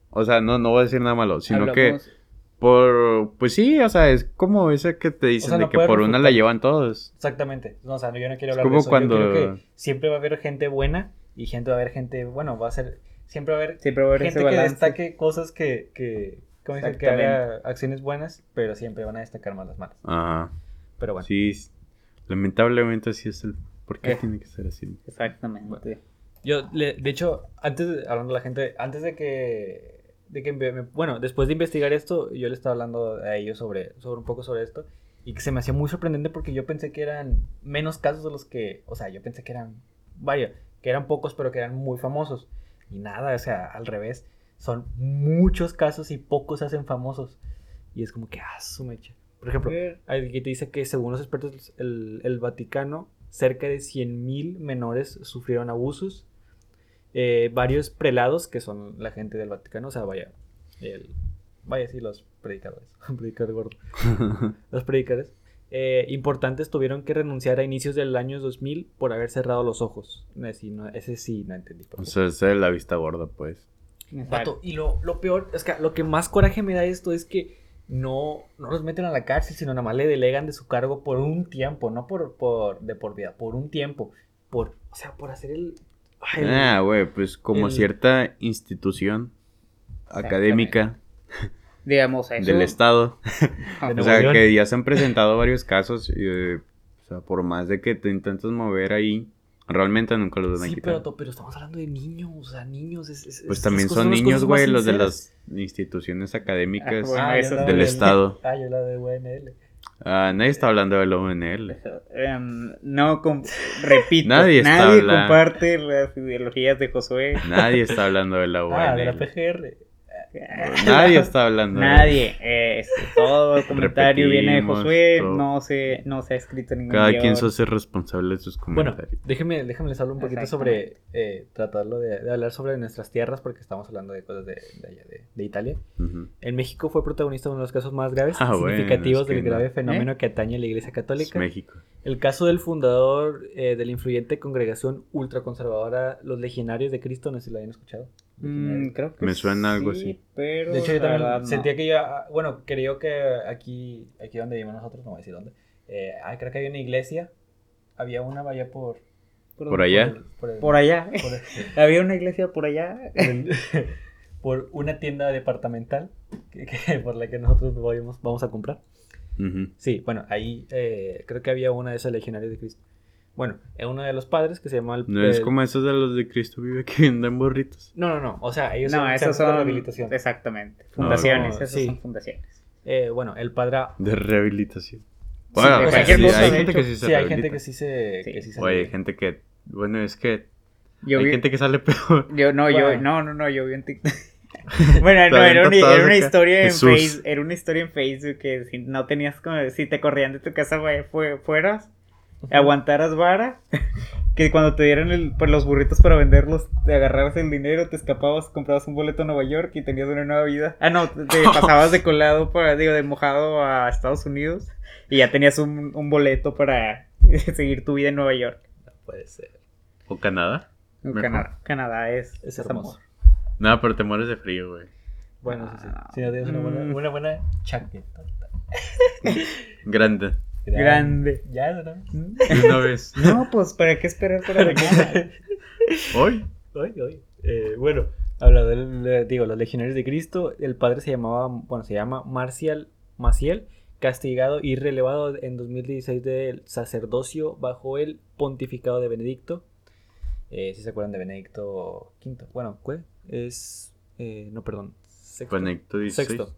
O sea, no, no voy a decir nada malo, sino que Hablamos- Por, pues sí, o sea, es como esa que te dicen sea, de no que por una la llevan todos. Exactamente. No, o sea, yo no quiero Es hablar como de eso. cuando- Yo creo que siempre va a haber gente buena y siempre va a haber gente, bueno, va a ser, siempre va a haber Siempre va a haber gente que destaque cosas que, que, ¿cómo dice? que haga acciones buenas, pero siempre van a destacar más las malas. Ajá. Pero bueno. Sí, lamentablemente así es el... ¿Por qué Eh. tiene que ser así? Exactamente. Yo, le- de hecho, antes, hablando de la gente, antes de que, de que, me- bueno, después de investigar esto, yo le estaba hablando a ellos sobre, sobre un poco sobre esto, y que se me hacía muy sorprendente porque yo pensé que eran menos casos de los que, o sea, yo pensé que eran, vaya, que eran pocos, pero que eran muy famosos, y nada, o sea, al revés, son muchos casos y pocos se hacen famosos, y es como que, ah, su mecha. Por ejemplo, Aquí te dice que según los expertos, el, el Vaticano, cerca de 100.000 menores sufrieron abusos. Eh, varios prelados, que son la gente del Vaticano, o sea, vaya, el, vaya, sí, los predicadores, predicador gordo, los predicadores, eh, importantes tuvieron que renunciar a inicios del año 2000 por haber cerrado los ojos. Ese sí no, ese sí no entendí. por O sea, esa es la vista gorda, pues. Vato, y lo, lo peor, es que lo que más coraje me da esto es que no, no los meten a la cárcel, sino nada más le delegan de su cargo por un tiempo, no por, por de por vida, por un tiempo. Por, o sea, por hacer el. Ay, Ah, güey, pues como el- cierta institución académica Digamos, eso. del Estado. Ah, De O sea, que ya se han presentado varios casos. Y, eh, o sea, por más de que te intentas mover ahí, realmente nunca los van a Sí, quitar. pero, pero estamos hablando de niños, o sea, niños. es- es- Pues también son niños, güey, los de las instituciones académicas Ah, bueno, Ah, del del- Estado. Ah, yo la de UNL. Ah, nadie está hablando del ONL. Em, no, repito, Nadie comparte las ideologías de Josué. Nadie está hablando de la Ah, de la ONL. PGR. Nadie está hablando de Nadie. eh, este, todo el comentario viene de Josué. todo. No se, no se ha escrito ningún Cada guion. quien se hace responsable de sus Bueno, comentarios. déjenme, déjenme les hablo un poquito sobre eh, tratarlo de, de hablar sobre nuestras tierras, porque estamos hablando de cosas de, de allá, de, de Italia. Ujú. En México fue protagonista de uno de los casos más graves Ah, bueno, significativos es que del no. grave fenómeno ¿Eh? que atañe a la Iglesia Es Católica. México. El caso del fundador eh, de la influyente congregación ultraconservadora Los Legionarios de Cristo, no sé si lo hayan escuchado. Mm, creo que Me suena algo sí, así. Pero De hecho, yo también verdad, no. sentía que ya, bueno, creo que aquí, aquí donde vivimos nosotros, no voy a decir dónde, eh, ah, creo que había una iglesia, había una vaya por... Por allá. por, el- Por allá. el- Había una iglesia por allá. por una tienda departamental que, que- por la que nosotros vamos, vamos a comprar. Sí, bueno, ahí eh, creo que había una de esas legionarios de Cristo. Bueno, es uno de los padres que se llama el... No es el- como esos de los de Cristo Vive que venden burritos. No, no, no, o sea, ellos No, son esos centros de son. rehabilitación. Exactamente. Fundaciones. No, esas sí. son fundaciones. Eh, bueno, el padre... De rehabilitación. Sí, Bueno, pues, o sea, cualquier sí, cosa, hay gente hecho, que sí se sí, hay gente que sí se... Sí. que sí se Oye, hay gente que. Bueno, es que. Yo hay vi, gente que sale peor. yo, no, yo, no, no, no, yo vi un TikTok. bueno, no, era, una, era historia en. Facebook, era una historia en Facebook que si no tenías como, si te corrían de tu casa fue, fueras, aguantaras vara, que cuando te dieran el, pues, los burritos para venderlos, te agarraras el dinero, te escapabas, comprabas un boleto a Nueva York y tenías una nueva vida. Ah, no, te pasabas de colado, para, digo, de mojado a Estados Unidos y ya tenías un, un boleto para seguir tu vida en Nueva York. No puede ser. ¿O Canadá? Canadá, Canadá es, Es es hermoso. amor. No, pero te mueres de frío, güey. Bueno, sí, sí. Ah. Si no tienes una buena, Mm. una buena chaqueta. Grande. Grande. Ya, ¿no? Una vez. No, pues, ¿para qué esperar para la cara? Hoy. Oye, oye. Eh, bueno, hablando del, digo, los legionarios de Cristo, el padre se llamaba, bueno, se llama Marcial Maciel, castigado y relevado en 2016 del sacerdocio bajo el pontificado de Benedicto. Eh, si se acuerdan de Benedicto V. Bueno, ¿qué? Es, eh, no, perdón. Sexto. Benedicto 16. Sexto.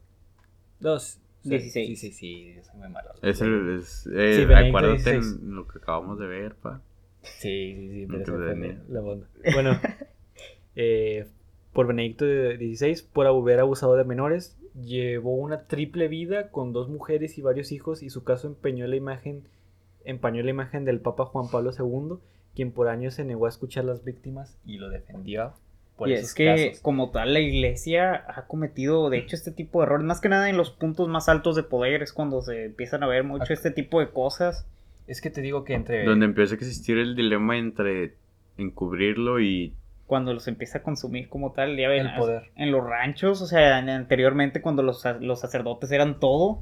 Dos. Sí, 16. Sí, sí, sí, yo soy muy malo. Es el. Es, eh, Sí, acuérdate 16. en lo que acabamos de ver, pa. Sí, sí, sí, pero No esa te fue dañé. la onda. Bueno, eh, por Benedicto de 16, por haber abusado de menores, llevó una triple vida con dos mujeres y varios hijos y su caso empeñó la imagen, empañó la imagen del Papa Juan Pablo II, quien por años se negó a escuchar a las víctimas y lo defendió por y esos es que, casos. como tal, la iglesia ha cometido, de hecho, este tipo de errores, más que nada en los puntos más altos de poder, es cuando se empiezan a ver mucho Ac- este tipo de cosas. Es que te digo que entre... Donde empieza a existir el dilema entre encubrirlo y cuando los empieza a consumir como tal, ya ven, El poder. en los ranchos, o sea, en- anteriormente cuando los, los sacerdotes eran todo,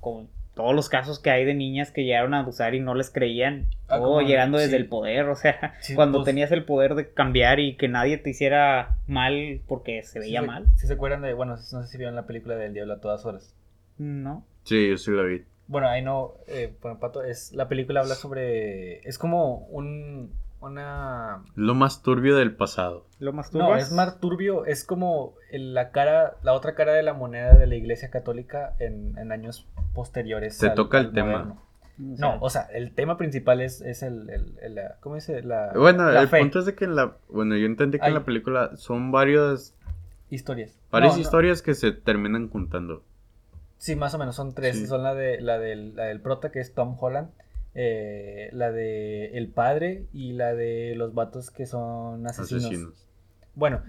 con todos los casos que hay de niñas que llegaron a abusar y no les creían, Ah, todo como- llegando desde sí. el poder, o sea, Sí, cuando pues- tenías el poder de cambiar y que nadie te hiciera mal porque se veía Sí, mal, Si se acuerdan de, bueno, no sé si vieron la película del Diablo a todas horas. ¿no? Sí, yo sí la vi. Bueno, ahí no, eh, bueno, Pato, es, la película habla sobre, es como un, una, Lo más turbio del pasado. Lo más no, es más turbio, es como el- la cara, la otra cara de la moneda de la Iglesia Católica en, en años posteriores. Se toca el tema. moderno. No, o sea, el tema principal es, es el, el- el- la- ¿cómo dice? La, Bueno, la el fe, punto es de que en la... Bueno, yo entendí que en la película son varias, historias. varias No, no, historias que se terminan juntando. Sí, más o menos, son tres. Sí. Son la, de, la, del, la del prota, que es Tom Holland, eh, la de El Padre y la de los vatos que son asesinos. Asesinos. Bueno,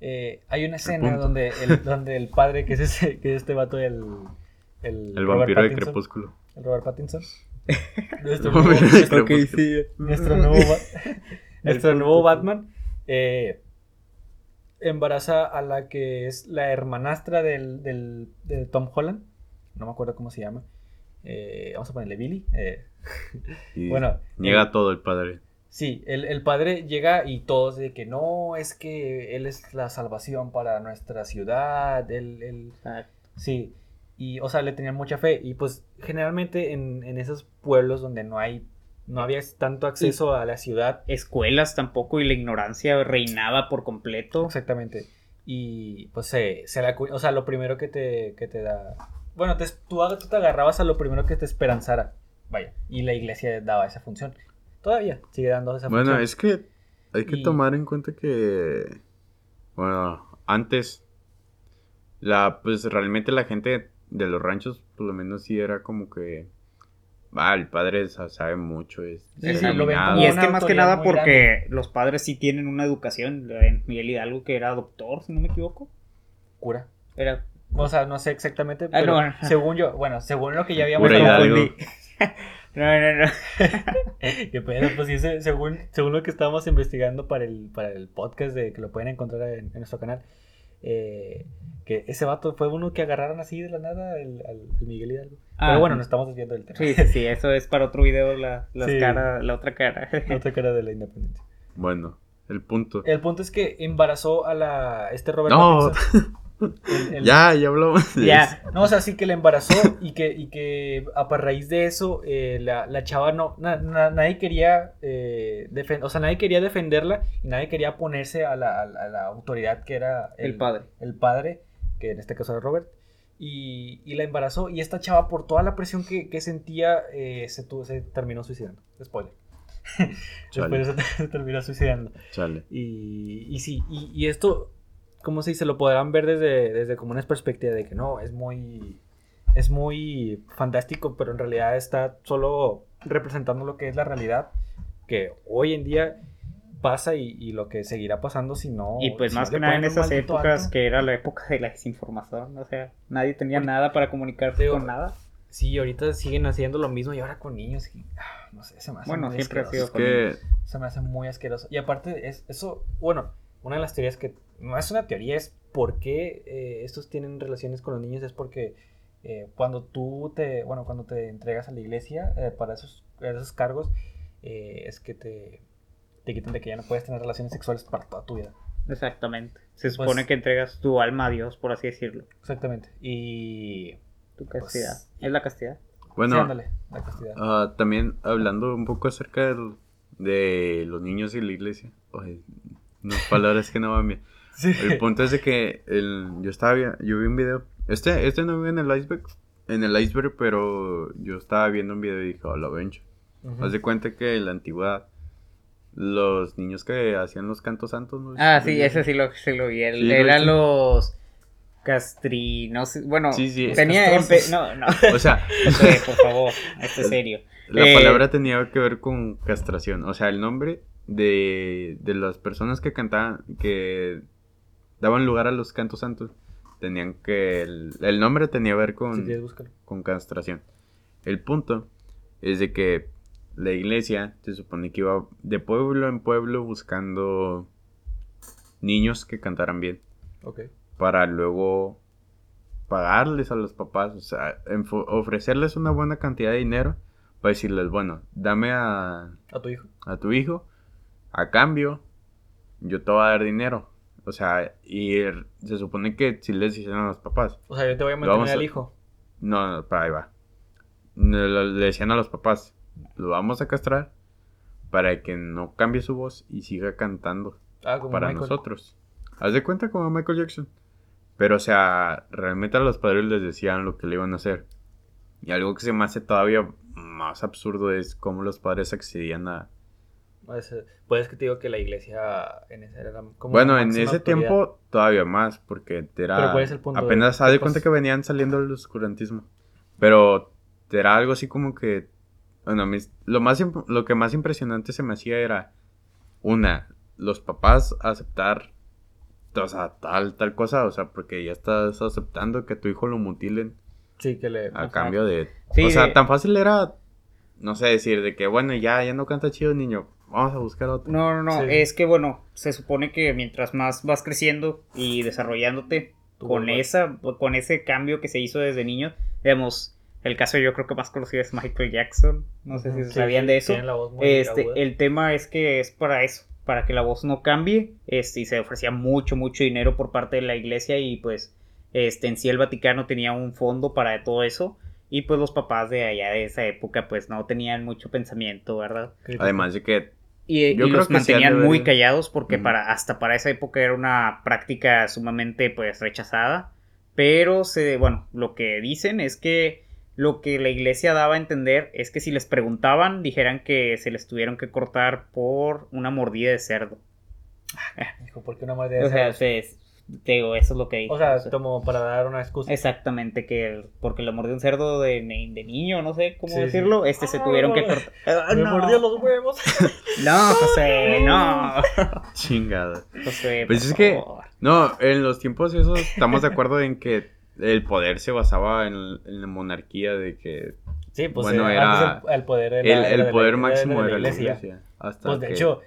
eh, hay una escena donde el, donde el padre, que es, ese, que es este vato, el... El, vampiro de Pattinson, Crepúsculo. El Robert Pattinson. Nuestro nuevo, nuestro- nuevo, Ba- nuestro nuevo Batman eh, embaraza a la que es la hermanastra del, del- de Tom Holland. No me acuerdo cómo se llama. Eh, vamos a ponerle Billy. eh, Y Bueno, Niega el- todo el padre. sí, el, el padre llega y todos de que no, es que él es la salvación para nuestra ciudad. Él, él- sí, y o sea, le tenían mucha fe. Y pues generalmente en, en esos pueblos donde no hay, no había tanto acceso a la ciudad, Escuelas tampoco y la ignorancia reinaba por completo. Exactamente. Y pues se, se la, o sea, lo primero que te, que te da... Bueno, te, tú, tú te agarrabas a lo primero que te esperanzara. Vaya. Y la iglesia daba esa función. Todavía sigue dando esa Bueno, función. es que hay que Y- tomar en cuenta que, bueno, antes, la, pues realmente la gente de los ranchos, por lo menos sí era como que, va, el padre sa- sabe mucho, es Sí, sí, lo ven iluminado". como Y es que más que nada porque los padres sí tienen una educación. En Miguel Hidalgo, que era doctor, si no me equivoco. Cura. Era. O sea, no sé exactamente, pero no, bueno. según yo, bueno, según lo que ya habíamos hablado-. No, no, no. Qué pedo, pues sí, según, según lo que estábamos investigando para el, para el podcast de que lo pueden encontrar en, en nuestro canal, eh, que ese vato fue uno que agarraron así de la nada el, al, al Miguel Hidalgo. Ah. Pero bueno, nos estamos desviando del tema. Sí, sí, sí, eso es para otro video, la, las Sí. cara- la otra cara. La otra cara de la independencia. Bueno, el punto. El punto es que embarazó a la este Robert No. Pattinson. El- el- Ya, ya hablamos ya. No, o sea, sí que la embarazó y que, y que a raíz de eso eh, la, la chava no, na- na- nadie quería eh, o sea, nadie quería defenderla y nadie quería ponerse a la, a la- a la autoridad que era El padre. el padre, que en este caso era Robert, y, y la embarazó y esta chava por toda la presión que, que sentía eh, se, tuvo- se terminó suicidando. Spoiler. Chale. Después se, se terminó suicidando. Chale. Y, y sí, y, y esto, ¿cómo se dice? Lo podrán ver desde, desde como una perspectiva de que no, es muy, es muy fantástico, pero en realidad está solo representando lo que es la realidad, que hoy en día pasa y, y lo que seguirá pasando si no... Y pues si más que nada en esas épocas alto. que era la época de la desinformación, o sea, nadie tenía nada para comunicarse Digo, con nada. Sí, ahorita siguen haciendo lo mismo y ahora con niños. y, ah, no sé, se me hace Bueno, muy siempre ha asqueroso. sido Es que, Se me hace muy asqueroso. Y aparte, es, eso, bueno, una de las teorías que no es una teoría, es por qué eh, estos tienen relaciones con los niños, es porque eh, cuando tú te, bueno, cuando te entregas a la iglesia eh, para esos, esos cargos, eh, es que te, te quitan de que ya no puedes tener relaciones sexuales para toda tu vida. Exactamente. Se Pues- supone que entregas tu alma a Dios, por así decirlo. Exactamente. Y... Tu castidad. Pues- Es la castidad. bueno, sí, ándale, la castidad. ah, también hablando un poco acerca del- de los niños y la iglesia. Oye, unas palabras que no van bien. Sí. El punto es de que el- yo estaba vi- yo vi un video. Este, este no vive en el iceberg. En el iceberg, pero yo estaba viendo un video y dije, oh, lo vencho. Haz de cuenta que en la antigüedad, los niños que hacían los cantos santos. ¿no? Ah, sí, ese sí lo, sí lo vi. El- Sí, eran los castri... No sé, bueno, Sí, sí. tenía... No, no. O sea, por favor, esto es serio. la Eh, palabra tenía que ver con castración. O sea, el nombre de, de las personas que cantaban, que daban lugar a los cantos santos, tenían que. El, el nombre tenía que ver con. Búscalo. con castración. El punto es de que la iglesia se supone que iba de pueblo en pueblo buscando niños que cantaran bien. Ok. Para luego pagarles a los papás, o sea, ofrecerles una buena cantidad de dinero para decirles, bueno, dame a, A tu hijo. a tu hijo, a cambio, yo te voy a dar dinero. O sea, y se supone que si les dicen a los papás, O sea, yo te voy a mantener al hijo. no, no, para ahí va. Le decían a los papás, lo vamos a castrar para que no cambie su voz y siga cantando Ah, como para Michael. nosotros. Haz de cuenta como Michael Jackson. Pero, o sea, realmente a los padres les decían lo que le iban a hacer. Y algo que se me hace todavía más absurdo es cómo los padres accedían a... Pues, eh, Puedes que te digo que la iglesia en ese era como bueno, en ese autoridad. tiempo todavía más, porque era... Pero ¿cuál es el punto? Apenas ¿Qué de cuenta que venían saliendo el oscurantismo. Pero era algo así como que... Bueno, mis- lo, más, lo que más impresionante se me hacía era... Una, los papás aceptar... O sea, tal, tal cosa. O sea, porque ya estás aceptando que tu hijo lo mutilen Sí, que le... a cambio de... Sí, o sea, de- tan fácil era... No sé, decir de que, bueno, ya, ya no canta chido, niño. Vamos a buscar otro. No, no, no. Sí. Es que bueno, se supone que mientras más vas creciendo y desarrollándote con esa, con ese cambio que se hizo desde niño, digamos, el caso yo creo que más conocido es Michael Jackson. No sé si Sí, sabían sí, de eso. la voz muy Este, aguda. el tema es que es para eso, para que la voz no cambie, este, y se ofrecía mucho, mucho dinero por parte de la iglesia y pues, este, en sí el Vaticano tenía un fondo para todo eso y pues los papás de allá de esa época pues no tenían mucho pensamiento, ¿verdad? Además de que... Y, Yo y creo los mantenían muy callados porque para hasta para esa época era una práctica sumamente pues rechazada. Pero se, bueno, lo que dicen es que lo que la iglesia daba a entender es que si les preguntaban, dijeran que se les tuvieron que cortar por una mordida de cerdo. Dijo, ¿por qué una madre de O sea, se- te digo, eso es lo que dijo. O sea, O sea, como para dar una excusa. Exactamente, que porque le mordió un cerdo de, de niño, no sé cómo Sí, sí. decirlo, este se Ah, tuvieron que no. cortar. Ah, Me no. mordió los huevos. No, José, no. Chingada. José, Pues por es que-. No, en los tiempos esos estamos de acuerdo en que el poder se basaba en, en la monarquía de que Sí, pues Bueno, eh, era- antes el, el poder era- el, poder era de máximo la era la iglesia. Hasta Pues de que- hecho,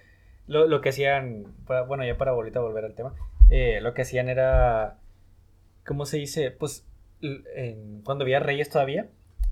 lo, lo que hacían, para- bueno, ya para ahorita volver al tema, eh, lo que hacían era, ¿cómo se dice? Pues en- cuando había reyes todavía,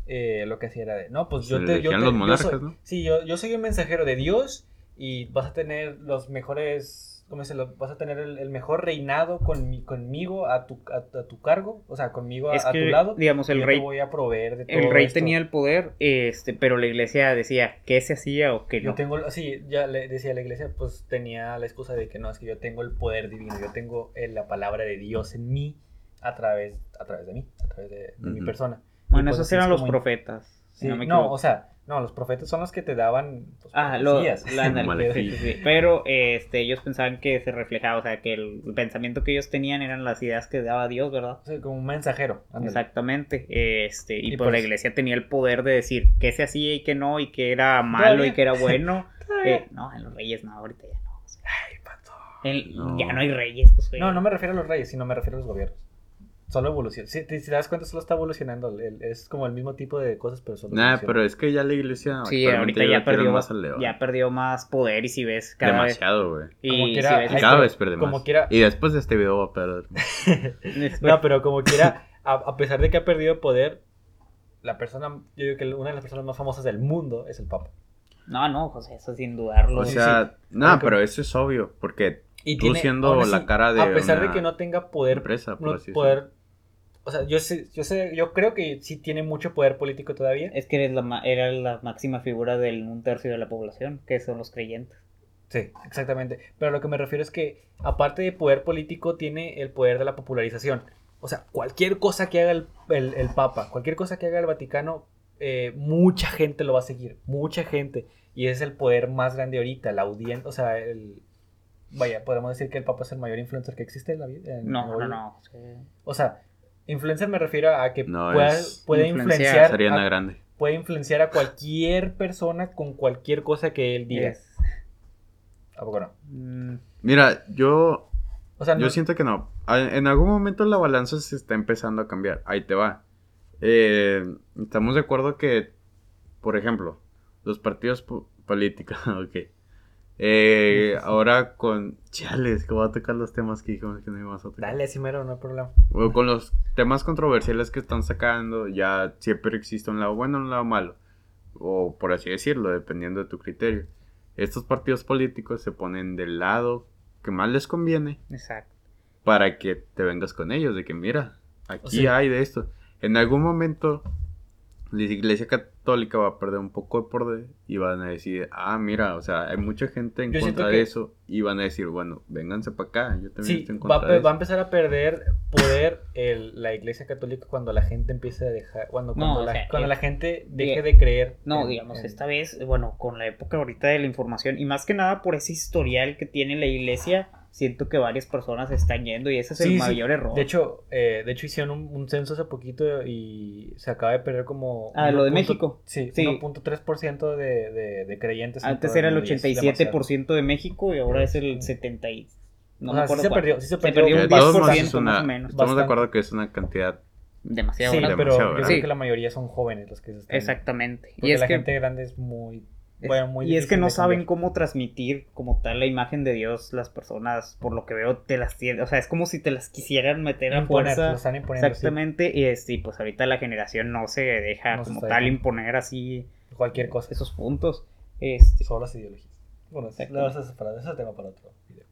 eh, lo que hacía era de, no, pues yo te... Yo te- los yo monarcas, soy- ¿no? Sí, yo, yo soy un mensajero de Dios y vas a tener los mejores, ¿cómo se lo? Vas a tener el, el mejor reinado con mi- conmigo a tu, a, a tu cargo, o sea, conmigo a, Es a tu lado. digamos, el yo rey, te voy a proveer de todo el rey esto. tenía el poder, este, pero la iglesia decía qué se hacía o qué Yo no. tengo, sí, ya le decía la iglesia, pues tenía la excusa de que no, es que yo tengo el poder divino, yo tengo eh, la palabra de Dios en mí a través, a través de mí, a través de, de mi persona. Bueno, pues esos eran los como- profetas. Sí, no no, me equivoco. o sea, no, los profetas son los que te daban pues, Ah, lo, la- sí, sí. Pero este, ellos pensaban que se reflejaba, o sea, que el pensamiento que ellos tenían eran las ideas que daba Dios, ¿verdad? O sea, como un mensajero. ándale. Exactamente. Este, y, Y pues, la pues- iglesia tenía el poder de decir qué se hacía y qué no, y qué era malo Todavía. y qué era bueno. Eh, no, en los reyes no, ahorita ya no. o sea, Ay, pato. No. Ya no hay reyes. Josué. No, no me refiero a los reyes, sino me refiero a los gobiernos. Solo evoluciona. Si, te- si te das cuenta, solo está evolucionando. el- es como el mismo tipo de cosas, pero solo Nah, pero es que ya la iglesia. Sí, ahorita le ya perdió, más al león. ya perdió más poder y si ves cada vez... Demasiado, güey. Y Como si quiera, ves- Ahí Cada vez pierde Como más. quiera- Y después de este video va a perder. No, pero como quiera, a, a pesar de que ha perdido poder, la persona, yo digo que una de las personas más famosas del mundo es el Papa. No, no, José, eso sin dudarlo. O sea, sí. no, Porque- pero eso es obvio. Porque Y tú siendo la cara de A pesar de que no tenga poder, empresa, por no- así poder o sea, yo sé, yo sé, yo creo que sí tiene mucho poder político todavía. Es que eres la ma- era la máxima figura de un tercio de la población, que son los creyentes. Sí, exactamente. Pero a lo que me refiero es que, aparte de poder político, tiene el poder de la popularización. O sea, cualquier cosa que haga el, el- el Papa, cualquier cosa que haga el Vaticano, eh, mucha gente lo va a seguir. Mucha gente. Y es el poder más grande ahorita, la audiencia. O sea, el. Vaya, podemos decir que el Papa es el mayor influencer que existe en la vida. en- No, no, no. O sea, influencer me refiero a que No, pueda- es puede influenciar. a- Grande. puede influenciar a cualquier persona con cualquier cosa que él diga. ¿A poco no? Mm, Mira, yo, O sea, no- yo siento que no. En algún momento la balanza se está empezando a cambiar. Ahí te va. Eh, estamos de acuerdo que, por ejemplo, los partidos po- políticos, ok. Eh, ahora con. Chales, que voy a tocar los temas que dijimos que no íbamos a tocar. Dale, así mero, no hay problema. O con los temas controversiales que están sacando, ya siempre existe un lado bueno y un lado malo. O por así decirlo, dependiendo de tu criterio. Estos partidos políticos se ponen del lado que más les conviene Exacto. para que te vengas con ellos. De que mira, aquí Sí. hay de esto. En algún momento, la iglesia católica va a perder un poco de poder y van a decir, ah, mira, o sea, hay mucha gente en Yo contra que- de eso. Y van a decir, bueno, vénganse para acá. Yo también Sí, estoy en va, a contra pe- de va a eso. empezar a perder poder el- la iglesia católica cuando la gente empiece a dejar, cuando, No, cuando, o la, sea, cuando eh, la gente deje eh, de creer. No, en- digamos, en- esta vez, bueno, con la época ahorita de la información y más que nada por ese historial que tiene la iglesia, siento que varias personas están yendo y ese es Sí, el sí. mayor error. De hecho, eh, de hecho hicieron un, un censo hace poquito y se acaba de perder como... Ah, lo de 1.3%, México. Sí, Sí. 1.3% de, de, de creyentes. en Antes era el mundo y es demasiado. 87% de México y ahora es el 70 y... No O me sea, sí se perdió, sí se Se perdió un todos modos, 10% es una- más o menos. Estamos de acuerdo que es una cantidad. Demasiado Sí, grande. pero demasiado yo grande. creo que la mayoría son jóvenes los que se están... Exactamente. Porque Y es la que... gente grande es muy... Bueno, muy y es que no saben cómo transmitir como tal la imagen de Dios las personas, por lo que veo, te las tienen, o sea, es como si te las quisieran meter a Imponer, fuerza. lo están imponiendo, sí. Exactamente, y este, y pues ahorita la generación no se deja No como tal imponer así Cualquier cosa. esos puntos. Este, Solo las ideologías. Bueno, lo vas a separar, ese es tema para otro video.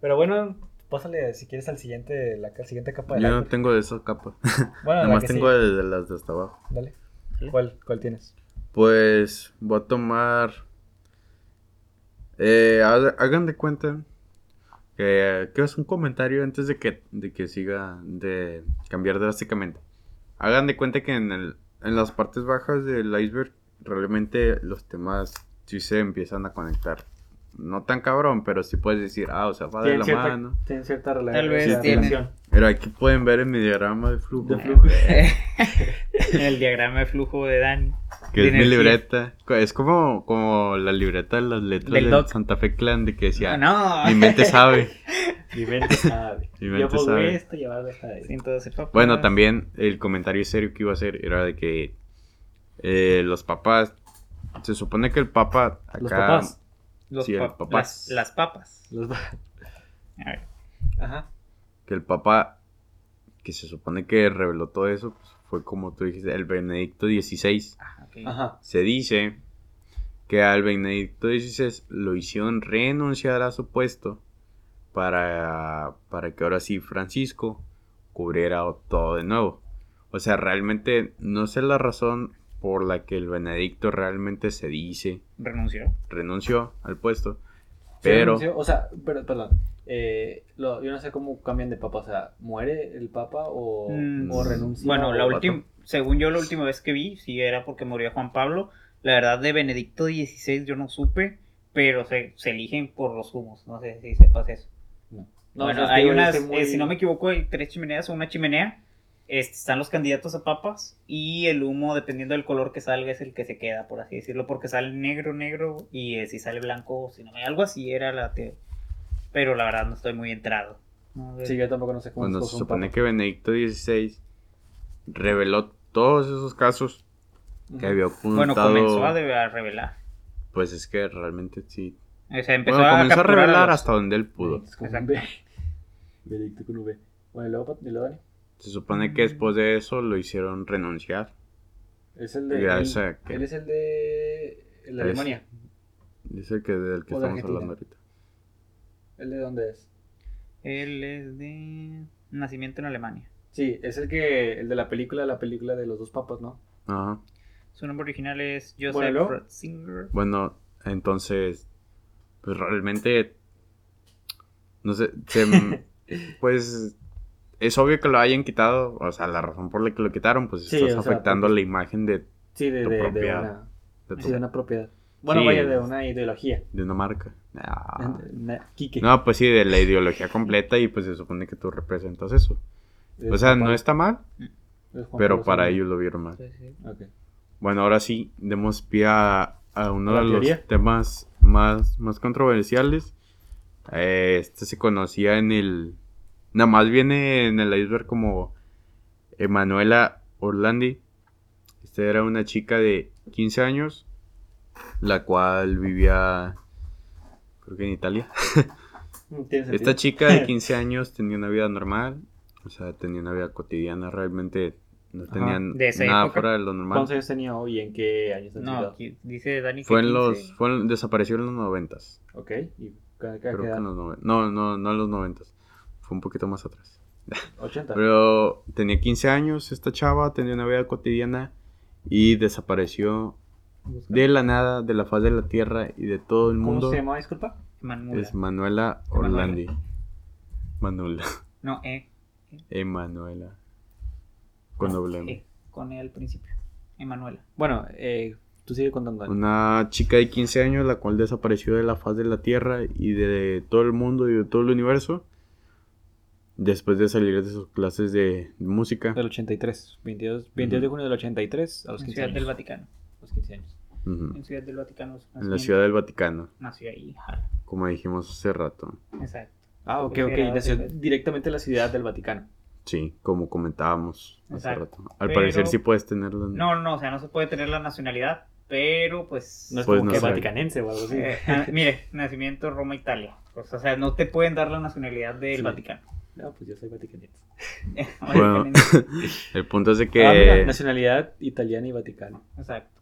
Pero bueno, pásale si quieres al siguiente, la siguiente capa de Yo no tengo de esa capa. Bueno, la Nada más tengo de, de las de hasta abajo. Dale. Dale. ¿Cuál, ¿Cuál tienes? Pues voy a tomar. Eh, ha- hagan de cuenta que, que es un comentario antes de que, de que siga de cambiar drásticamente. Hagan de cuenta que en, el, en las partes bajas del iceberg realmente los temas sí se empiezan a conectar. No tan cabrón, pero sí puedes decir, ah, o sea, va de la cierta, mano. tienen cierta rela- Tal vez tienen. relación. Pero aquí pueden ver en mi diagrama de flujo. De flujo. el diagrama de flujo de Dani. Que es mi libreta. Es como, como la libreta de las letras Del. Santa Fe Clan de que decía, no. mi mente sabe. Mi mente sabe. Mi Yo mente pongo sabe. esto entonces, papás. Bueno, también el comentario serio que iba a hacer era de que eh, los papás, se supone que el papa acá... Los papás. Los sí, el pa- papá. las, las papas. Los va- A ver. Ajá. Que el papa, que se supone que reveló todo eso, pues, fue como tú dijiste, el Benedicto XVI. Ah, ok. Ajá. Se dice que al Benedicto XVI lo hicieron renunciar a su puesto para, para que ahora sí Francisco cubriera todo de nuevo. O sea, realmente no sé la razón por la que el Benedicto realmente se dice Renunció. renunció al puesto. Sí, Pero renunció, O sea, pero, perdón. Eh, lo- yo no sé cómo cambian de papa. O sea, ¿muere el papa o, Mm, o renuncia? Bueno, la última, según yo la última vez que vi, sí era porque murió Juan Pablo. La verdad de Benedicto XVI yo no supe, pero se, se eligen por los humos. No sé si sepas eso. No, bueno, o sea, hay unas, estoy muy- eh, si no me equivoco, hay tres chimeneas o una chimenea. Este, están los candidatos a papas y el humo, dependiendo del color que salga, es el que se queda, por así decirlo, porque sale negro, negro y eh, si sale blanco, si no algo así era la teoría. Pero la verdad no estoy muy entrado. Sí, yo tampoco no sé cómo cuando se supone que Benedicto XVI reveló todos esos casos que había ocultado, bueno, comenzó a, de- a revelar. pues es que realmente sí. O sea, empezó Bueno, a comenzó a revelar los- hasta donde él pudo. Benedicto con B. Benedicto con B. Bueno, luego, luego, Dani. Se supone que después de eso lo hicieron renunciar. Es el de. Gracias él, a que- él es el de. El de Es- Alemania. Dice que del que O estamos hablando ahorita. ¿El de dónde es? Él es de nacimiento en Alemania. Sí, es el que. El de la película, la película de los dos papas, ¿no? Ajá. Su nombre original es Joseph Bueno. Ratzinger. Bueno, entonces, pues realmente, no sé, se- pues es obvio que lo hayan quitado, o sea, la razón por la que lo quitaron, pues Sí, estás o sea, afectando porque- la imagen de, Sí, de, Tu de, de propiedad. una. de, tu- Sí, de una propiedad. Bueno, Sí, vaya, de una ideología. de una marca. Ah. No, pues sí, de la ideología completa y pues se supone que tú representas eso. Es O sea, no está mal, pero para ellos lo vieron mal. Sí, sí. Ok. Bueno, ahora sí, demos pie a, a uno ¿La de teoría? los temas más, más controversiales. Eh, este se conocía en el... Nada más viene en el iceberg como Emanuela Orlandi. Esta era una chica de 15 años, la cual vivía creo que en Italia. Esta chica de 15 años tenía una vida normal, o sea, tenía una vida cotidiana, realmente no tenían De nada época. fuera de lo ¿Cuántos normal. años tenía hoy en qué años No, dice Dani que Fue en 15. los, fue en- desapareció en los noventas. Ok, ¿y cada, cada Creo que en los No, no, no en los noventas. Fue un poquito más atrás. 80. Pero tenía 15 años esta chava, tenía una vida cotidiana y desapareció de la nada, de la faz de la tierra y de todo el ¿Cómo mundo. se llama, disculpa? Manuela. Es Manuela. Orlandi. Manuela. No, E. Emanuela. Con doble M. E, con E al principio. Emanuela. Bueno, eh, tú sigue contando. Una chica de 15 años la cual desapareció de la faz de la Tierra y de todo el mundo y de todo el universo después de salir de sus clases de música. Del 83. 22, 22 de Ujú. junio del 83 a los En 15 Ciudad años. del Vaticano. A los 15 años. En Ciudad del Vaticano. En la. Ciudad del Vaticano, Nació ahí. jala. como dijimos hace rato. Exacto. Ah, ok, ok. Nació directamente en la ciudad del Vaticano. Sí, como comentábamos hace rato. Al Pero- parecer sí puedes tenerlo. en- No, no, o sea, no se puede tener la nacionalidad, pero pues... No es Pues como no que sé. vaticanense o algo así. eh, ah, mire, nacimiento Roma, Italia. Pues, o sea, no te pueden dar la nacionalidad del Sí. Vaticano. No, pues yo soy vaticanense. Bueno, el punto es de que Ah, mira, nacionalidad italiana y vaticano. Exacto.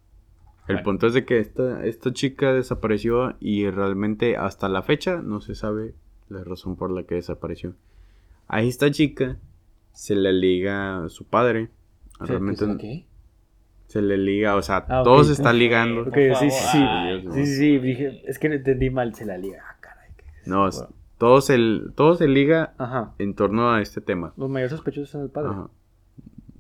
el bueno. punto es de que esta esta chica desapareció y realmente hasta la fecha no se sabe la razón por la que desapareció. A esta chica se le liga a su padre. Realmente pues, ¿qué? se le liga, o sea, Ah, ok. todo se está ligando. Ok, Por sí, sí, sí. Sí, sí, sí, dije, es que no entendí mal, se la liga. Ah, caray. qué- No, Bueno. Todo se, todo se liga Ajá. en torno a este tema. Los mayores sospechosos son el padre. Ajá.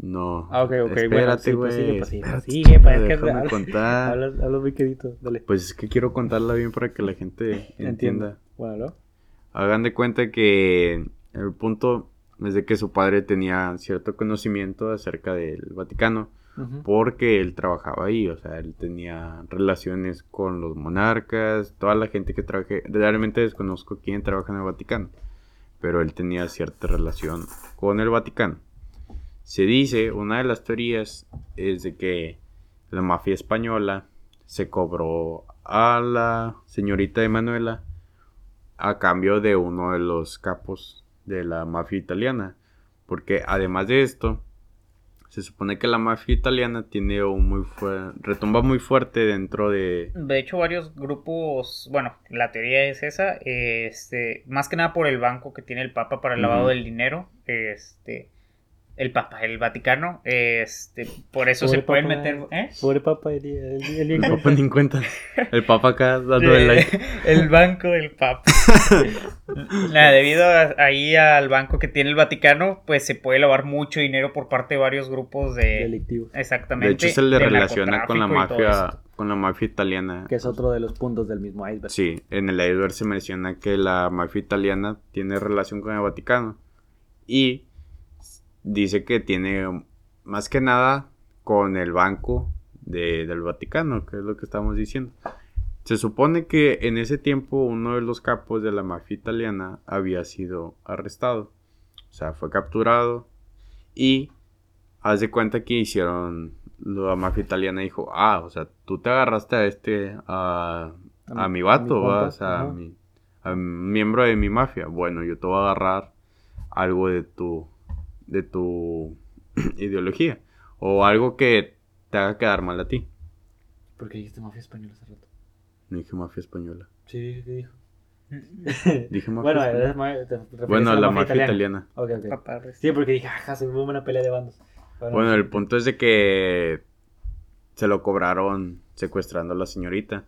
No. Ah, ok, ok, bueno, Espérate, sí, güey. pues sigue, pues sigue, pues sigue, pues, es que- déjame habla- contar. Hablas, hablas muy quedito, dale. Pues es que quiero contarla bien para que la gente entienda. Bueno, ¿no? Hagan de cuenta que el punto es de que su padre tenía cierto conocimiento acerca del Vaticano Porque él trabajaba ahí, o sea, él tenía relaciones con los monarcas, toda la gente que trabaja, realmente desconozco quién trabaja en el Vaticano, pero él tenía cierta relación con el Vaticano. Se dice, una de las teorías es de que la mafia española se cobró a la señorita Emanuela a cambio de uno de los capos de la mafia italiana. Porque además de esto, se supone que la mafia italiana tiene un muy fuerte, retumba muy fuerte dentro de... De hecho, varios grupos, bueno, la teoría es esa, este, más que nada por el banco que tiene el Papa para el lavado del dinero, este, el Papa, el Vaticano, este, por eso Pobre se pueden Papa. meter, ¿eh? Pobre papá, el, el, el, El papa ni en cuenta. El papa acá dando el like. el banco del Papa. Nada, debido a- ahí al banco que tiene el Vaticano, pues se puede lavar mucho dinero por parte de varios grupos de... delictivo. Exactamente. De hecho se le relaciona con la mafia, con la mafia italiana. Que es otro de los puntos del mismo iceberg. Sí, en el iceberg se menciona que la mafia italiana tiene relación con el Vaticano. Y dice que tiene más que nada con el banco de- del Vaticano, que es lo que estamos diciendo. Se supone que en ese tiempo uno de los capos de la mafia italiana había sido arrestado. O sea, fue capturado. Y haz de cuenta que hicieron. La mafia italiana dijo: Ah, o sea, tú te agarraste a este. A, A a mi- mi a vato, mi o sea, a ajá. mi, a un miembro de mi mafia. Bueno, yo te voy a agarrar algo de tu. De tu ideología. O algo que te haga quedar mal a ti. Porque dijiste mafia española hace rato. No dije mafia española. Sí, dije que dijo. Dije mafia bueno, española. ma- te Bueno, a la mafia italiana. Ok, ok. Papá, pues, Sí, porque dije, ajá, se hubo una pelea de bandos. Bueno, el punto es de que se lo cobraron secuestrando a la señorita.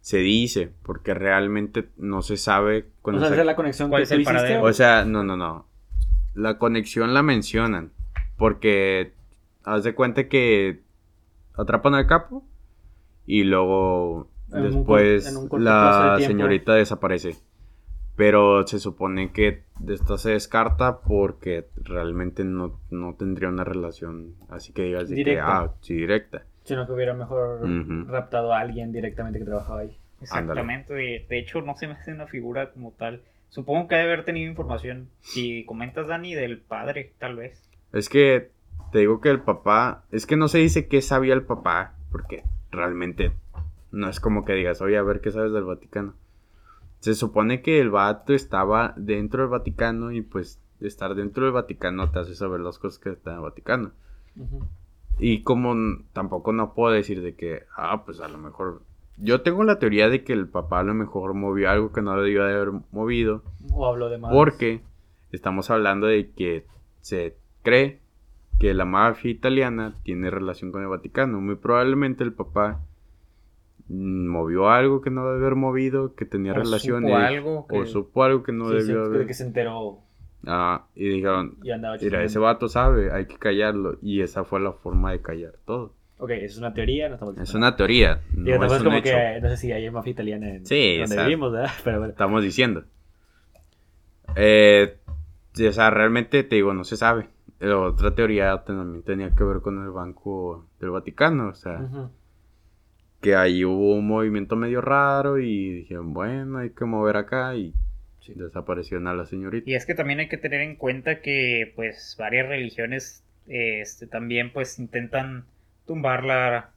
Se dice, porque realmente no se sabe O cuando sea, se- esa es la conexión ¿Cuál que tú hiciste. O sea, no, no, no. La conexión la mencionan. Porque haz de cuenta que atrapan al capo y luego En después un de la señorita desaparece. Pero se supone que de esta se descarta porque realmente no, no tendría una relación así que digas de que, Directa. ah, sí, directa. Sino que hubiera mejor raptado a alguien directamente que trabajaba ahí. Exactamente. De, de hecho, no se me hace una figura como tal. Supongo que debe haber tenido información. Si comentas, Dani, del padre, tal vez. Es que te digo que el papá, es que no se dice qué sabía el papá, porque realmente no es como que digas, oye, a ver qué sabes del Vaticano. Se supone que el vato estaba dentro del Vaticano y pues estar dentro del Vaticano te hace saber las cosas que están en el Vaticano. Y como tampoco no puedo decir de que, ah, pues a lo mejor... Yo tengo la teoría de que el papá a lo mejor movió algo que no debió de haber movido. O habló de más. Porque estamos hablando de que se cree que la mafia italiana tiene relación con el Vaticano. Muy probablemente el papá mm, movió algo que no debe haber movido, que tenía O relación supo algo que- o supo algo que no Sí, debió de haber. que se enteró Ah, y dijeron, y mira, ese vato sabe, hay que callarlo. Y esa fue la forma de callar todo. Ok, es una teoría, no estamos Es una teoría, no Digo, tampoco es es un como hecho. que, no sé si hay mafia italiana en Sí, donde exacto. vivimos, ¿verdad? Pero bueno. Estamos diciendo. Eh, o sea, realmente te digo, no se sabe. La otra teoría también tenía que ver con el Banco del Vaticano, o sea, que ahí hubo un movimiento medio raro y dijeron, bueno, hay que mover acá y Sí. desaparecieron a la señorita. Y es que también hay que tener en cuenta que pues varias religiones eh, este, también pues intentan tumbar la,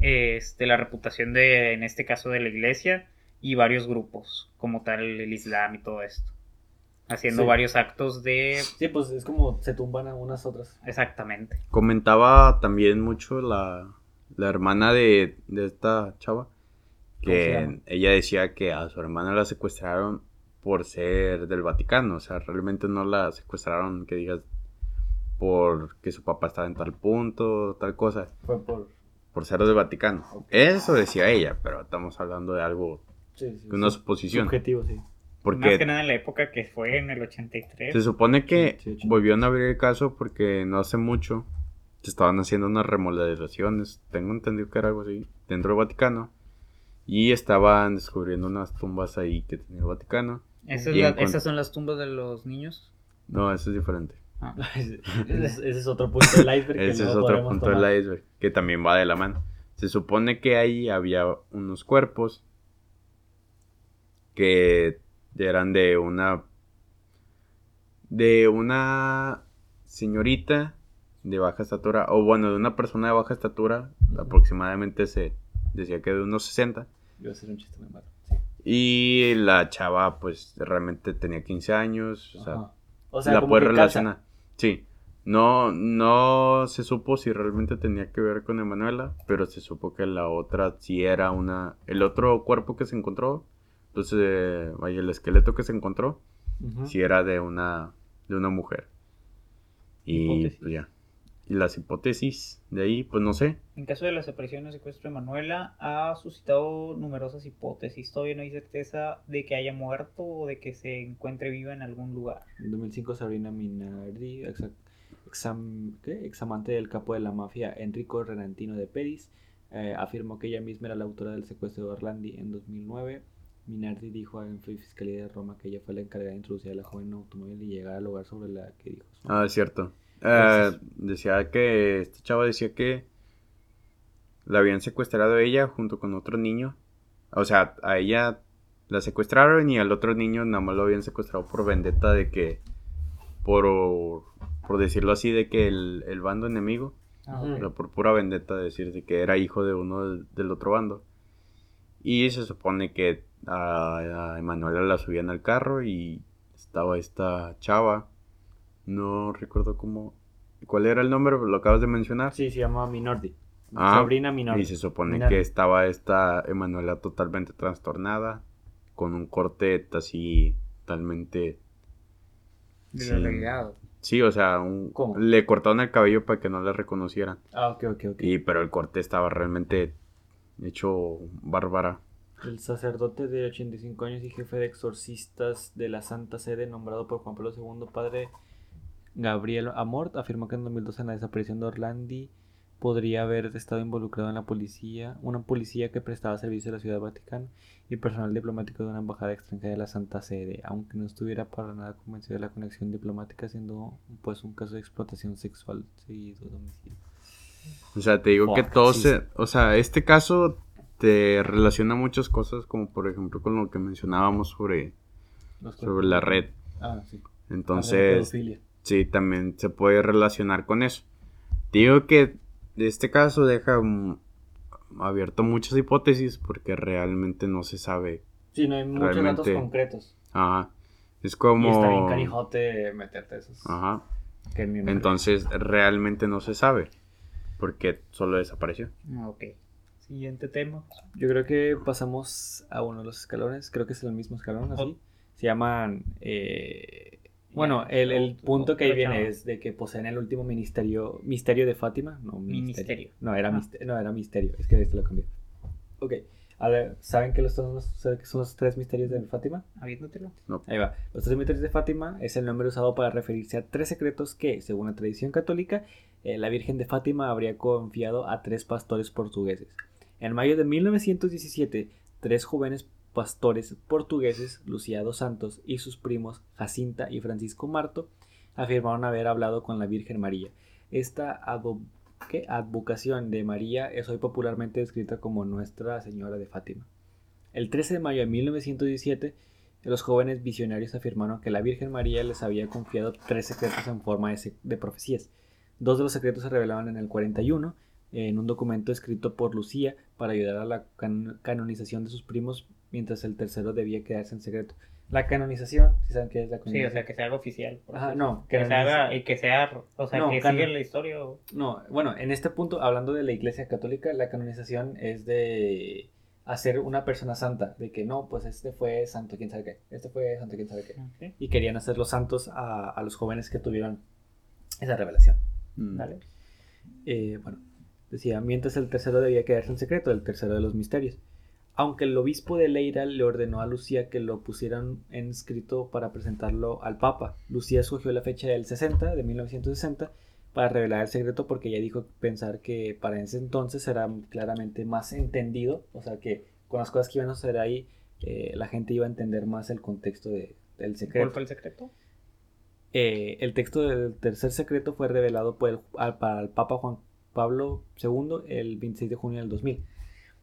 este, la reputación de, en este caso de la iglesia y varios grupos, como tal el Islam y todo esto. Haciendo Sí. varios actos de... Sí, pues es como se tumban a unas otras. Exactamente. Comentaba también mucho la, la hermana de, de esta chava, ¿Cómo se que ella decía que a su hermana la secuestraron por ser del Vaticano, o sea, realmente no la secuestraron, que digas, por que su papá estaba en tal punto, tal cosa, Fue por. por ser del Vaticano. Eso decía ella, pero estamos hablando de algo, Sí, sí, de una sí. suposición, Subjetivo, sí. Más que porque nada en la época que fue en el 83. se supone que volvieron a abrir el caso porque no hace mucho se estaban haciendo unas remodelaciones, tengo entendido que era algo así, dentro del Vaticano. Y estaban descubriendo unas tumbas ahí que tenía el Vaticano. Esa es Y la- en cuan- ¿Esas son las tumbas de los niños? No, eso es diferente. Ah. ese, es, otro punto del iceberg. que Ese es otro punto tomar. del iceberg, que también va de la mano. Se supone que ahí había unos cuerpos que eran de una de una señorita de baja estatura, o bueno, de una persona de baja estatura, aproximadamente se decía que de unos 60. Iba a ser un chiste muy malo. Sí. Y la chava, pues realmente tenía 15 años, o sea, Ajá. O sea, la calza. relacionar. Sí. No, no se supo si realmente tenía que ver con Emanuela, pero se supo que la otra sí era una... El otro cuerpo que se encontró, entonces, eh, vaya, el esqueleto que se encontró, sí era de una, de una mujer. Y Hipótesis. pues ya. Y las hipótesis de ahí, pues no sé. En caso de la desaparición o secuestro de Manuela, ha suscitado numerosas hipótesis. Todavía no hay certeza de que haya muerto o de que se encuentre viva en algún lugar. En 2005 Sabrina Minardi, exa- exam- ¿qué? examante del capo de la mafia Enrico Renantino de Pedis, eh, afirmó que ella misma era la autora del secuestro de Orlandi en 2009. Minardi dijo en Fiscalía de Roma que ella fue la encargada de introducir a la joven en un automóvil y llegar al lugar sobre la que dijo. su Ah, es cierto. Eh, decía que este chavo decía que la habían secuestrado a ella junto con otro niño. O sea, a ella la secuestraron y al otro niño nada más lo habían secuestrado por vendetta de que, por, por decirlo así, de que el, el bando enemigo, Ah, o por pura vendetta de decir de que era hijo de uno del, del otro bando. Y se supone que a, a Emanuela la subían al carro y estaba esta chava. No recuerdo cómo. ¿Cuál era el nombre? Lo acabas de mencionar. Sí, se llama Minordi. Ah, Sabrina Minordi. Y se supone Minardi. que estaba esta Emanuela totalmente trastornada. Con un corte así totalmente. De Sí. o sea, un- ¿Cómo? le cortaron el cabello para que no la reconocieran. Ah, ok, ok, ok. Y pero el corte estaba realmente hecho bárbara. El sacerdote de 85 años y jefe de exorcistas de la Santa Sede, nombrado por Juan Pablo II, padre Gabriel Amort, afirmó que en 2012 en la desaparición de Orlandi podría haber estado involucrado en la policía, una policía que prestaba servicio a la Ciudad del Vaticano y personal diplomático de una embajada extranjera de la Santa Sede, aunque no estuviera para nada convencido de la conexión diplomática, siendo pues un caso de explotación sexual seguido de homicidio. O sea, te digo que todo sí, se... O sea, este caso te relaciona muchas cosas, como por ejemplo con lo que mencionábamos sobre, sobre la red. Ah, sí. Entonces. Sí, también se puede relacionar con eso. Digo que este caso deja abierto muchas hipótesis porque realmente no se sabe Sí, no hay muchos datos Realmente- concretos. Ajá. Es Y como... está bien carijote meterte esos. Ajá. que Entonces, realmente no se sabe. Porque solo desapareció. Ok. Siguiente tema. Yo creo que pasamos a uno de los escalones. Creo que es el mismo escalón, así. Se llaman. eh, bueno, el, punto que ahí viene es de que poseen el último ministerio. Misterio de Fátima. No, ministerio. No, era, Ah. mister- no, era misterio. Es que este lo cambié. Ok. A ver, ¿saben qué los son los, son los tres misterios de Fátima? Habiéndotelo. Ahí va. Los tres misterios de Fátima es el nombre usado para referirse a tres secretos que, según la tradición católica, eh, la Virgen de Fátima habría confiado a tres pastores portugueses. En mayo de 1917, tres jóvenes pastores portugueses, Lucía dos Santos y sus primos Jacinta y Francisco Marto, afirmaron haber hablado con la Virgen María. Esta advocación de María es hoy popularmente descrita como Nuestra Señora de Fátima. El 13 de mayo de 1917, los jóvenes visionarios afirmaron que la Virgen María les había confiado tres secretos en forma de, profecías. Dos de los secretos se revelaban en el 41, en un documento escrito por Lucía para ayudar a la can- canonización de sus primos, mientras el tercero debía quedarse en secreto. La canonización, si saben qué es la Sí, canonización? o sea, que se haga oficial. Ajá, no, Que se haga y que sea, o sea, No, que siga la historia. o- No, bueno, en este punto, hablando de la Iglesia Católica, la canonización es de hacer una persona santa, de que no, pues este fue santo, quién sabe qué, este fue santo, quién sabe qué. Ok, Y querían hacer los santos a, a los jóvenes que tuvieron esa revelación. Mm. Dale. Eh, bueno, decía, mientras el tercero debía quedarse en secreto, el tercero de los misterios. Aunque el obispo de Leira le ordenó a Lucía que lo pusieran en escrito para presentarlo al Papa. Lucía escogió la fecha del 60, de 1960, para revelar el secreto porque ella dijo pensar que para ese entonces era claramente más entendido, o sea que con las cosas que iban a suceder ahí, eh, la gente iba a entender más el contexto de- del secreto. ¿Cuál fue el secreto? Eh, el texto del tercer secreto fue revelado por el, al, para el Papa Juan Pablo II el 26 de junio del 2000.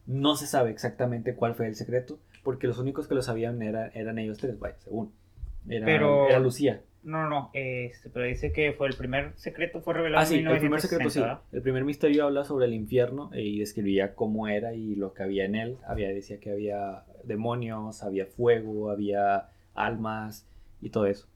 No se sabe exactamente cuál fue el secreto, porque los únicos que lo sabían era- eran ellos tres, vaya, según. Era, Pero- era Lucía. No, no. Este, pero dice que fue el primer secreto, fue revelado Ah, sí, en el primer secreto sí. 1960, El primer misterio habla sobre el infierno eh, y describía cómo era y lo que había en él. Había, decía que había demonios, había fuego, había almas y todo eso.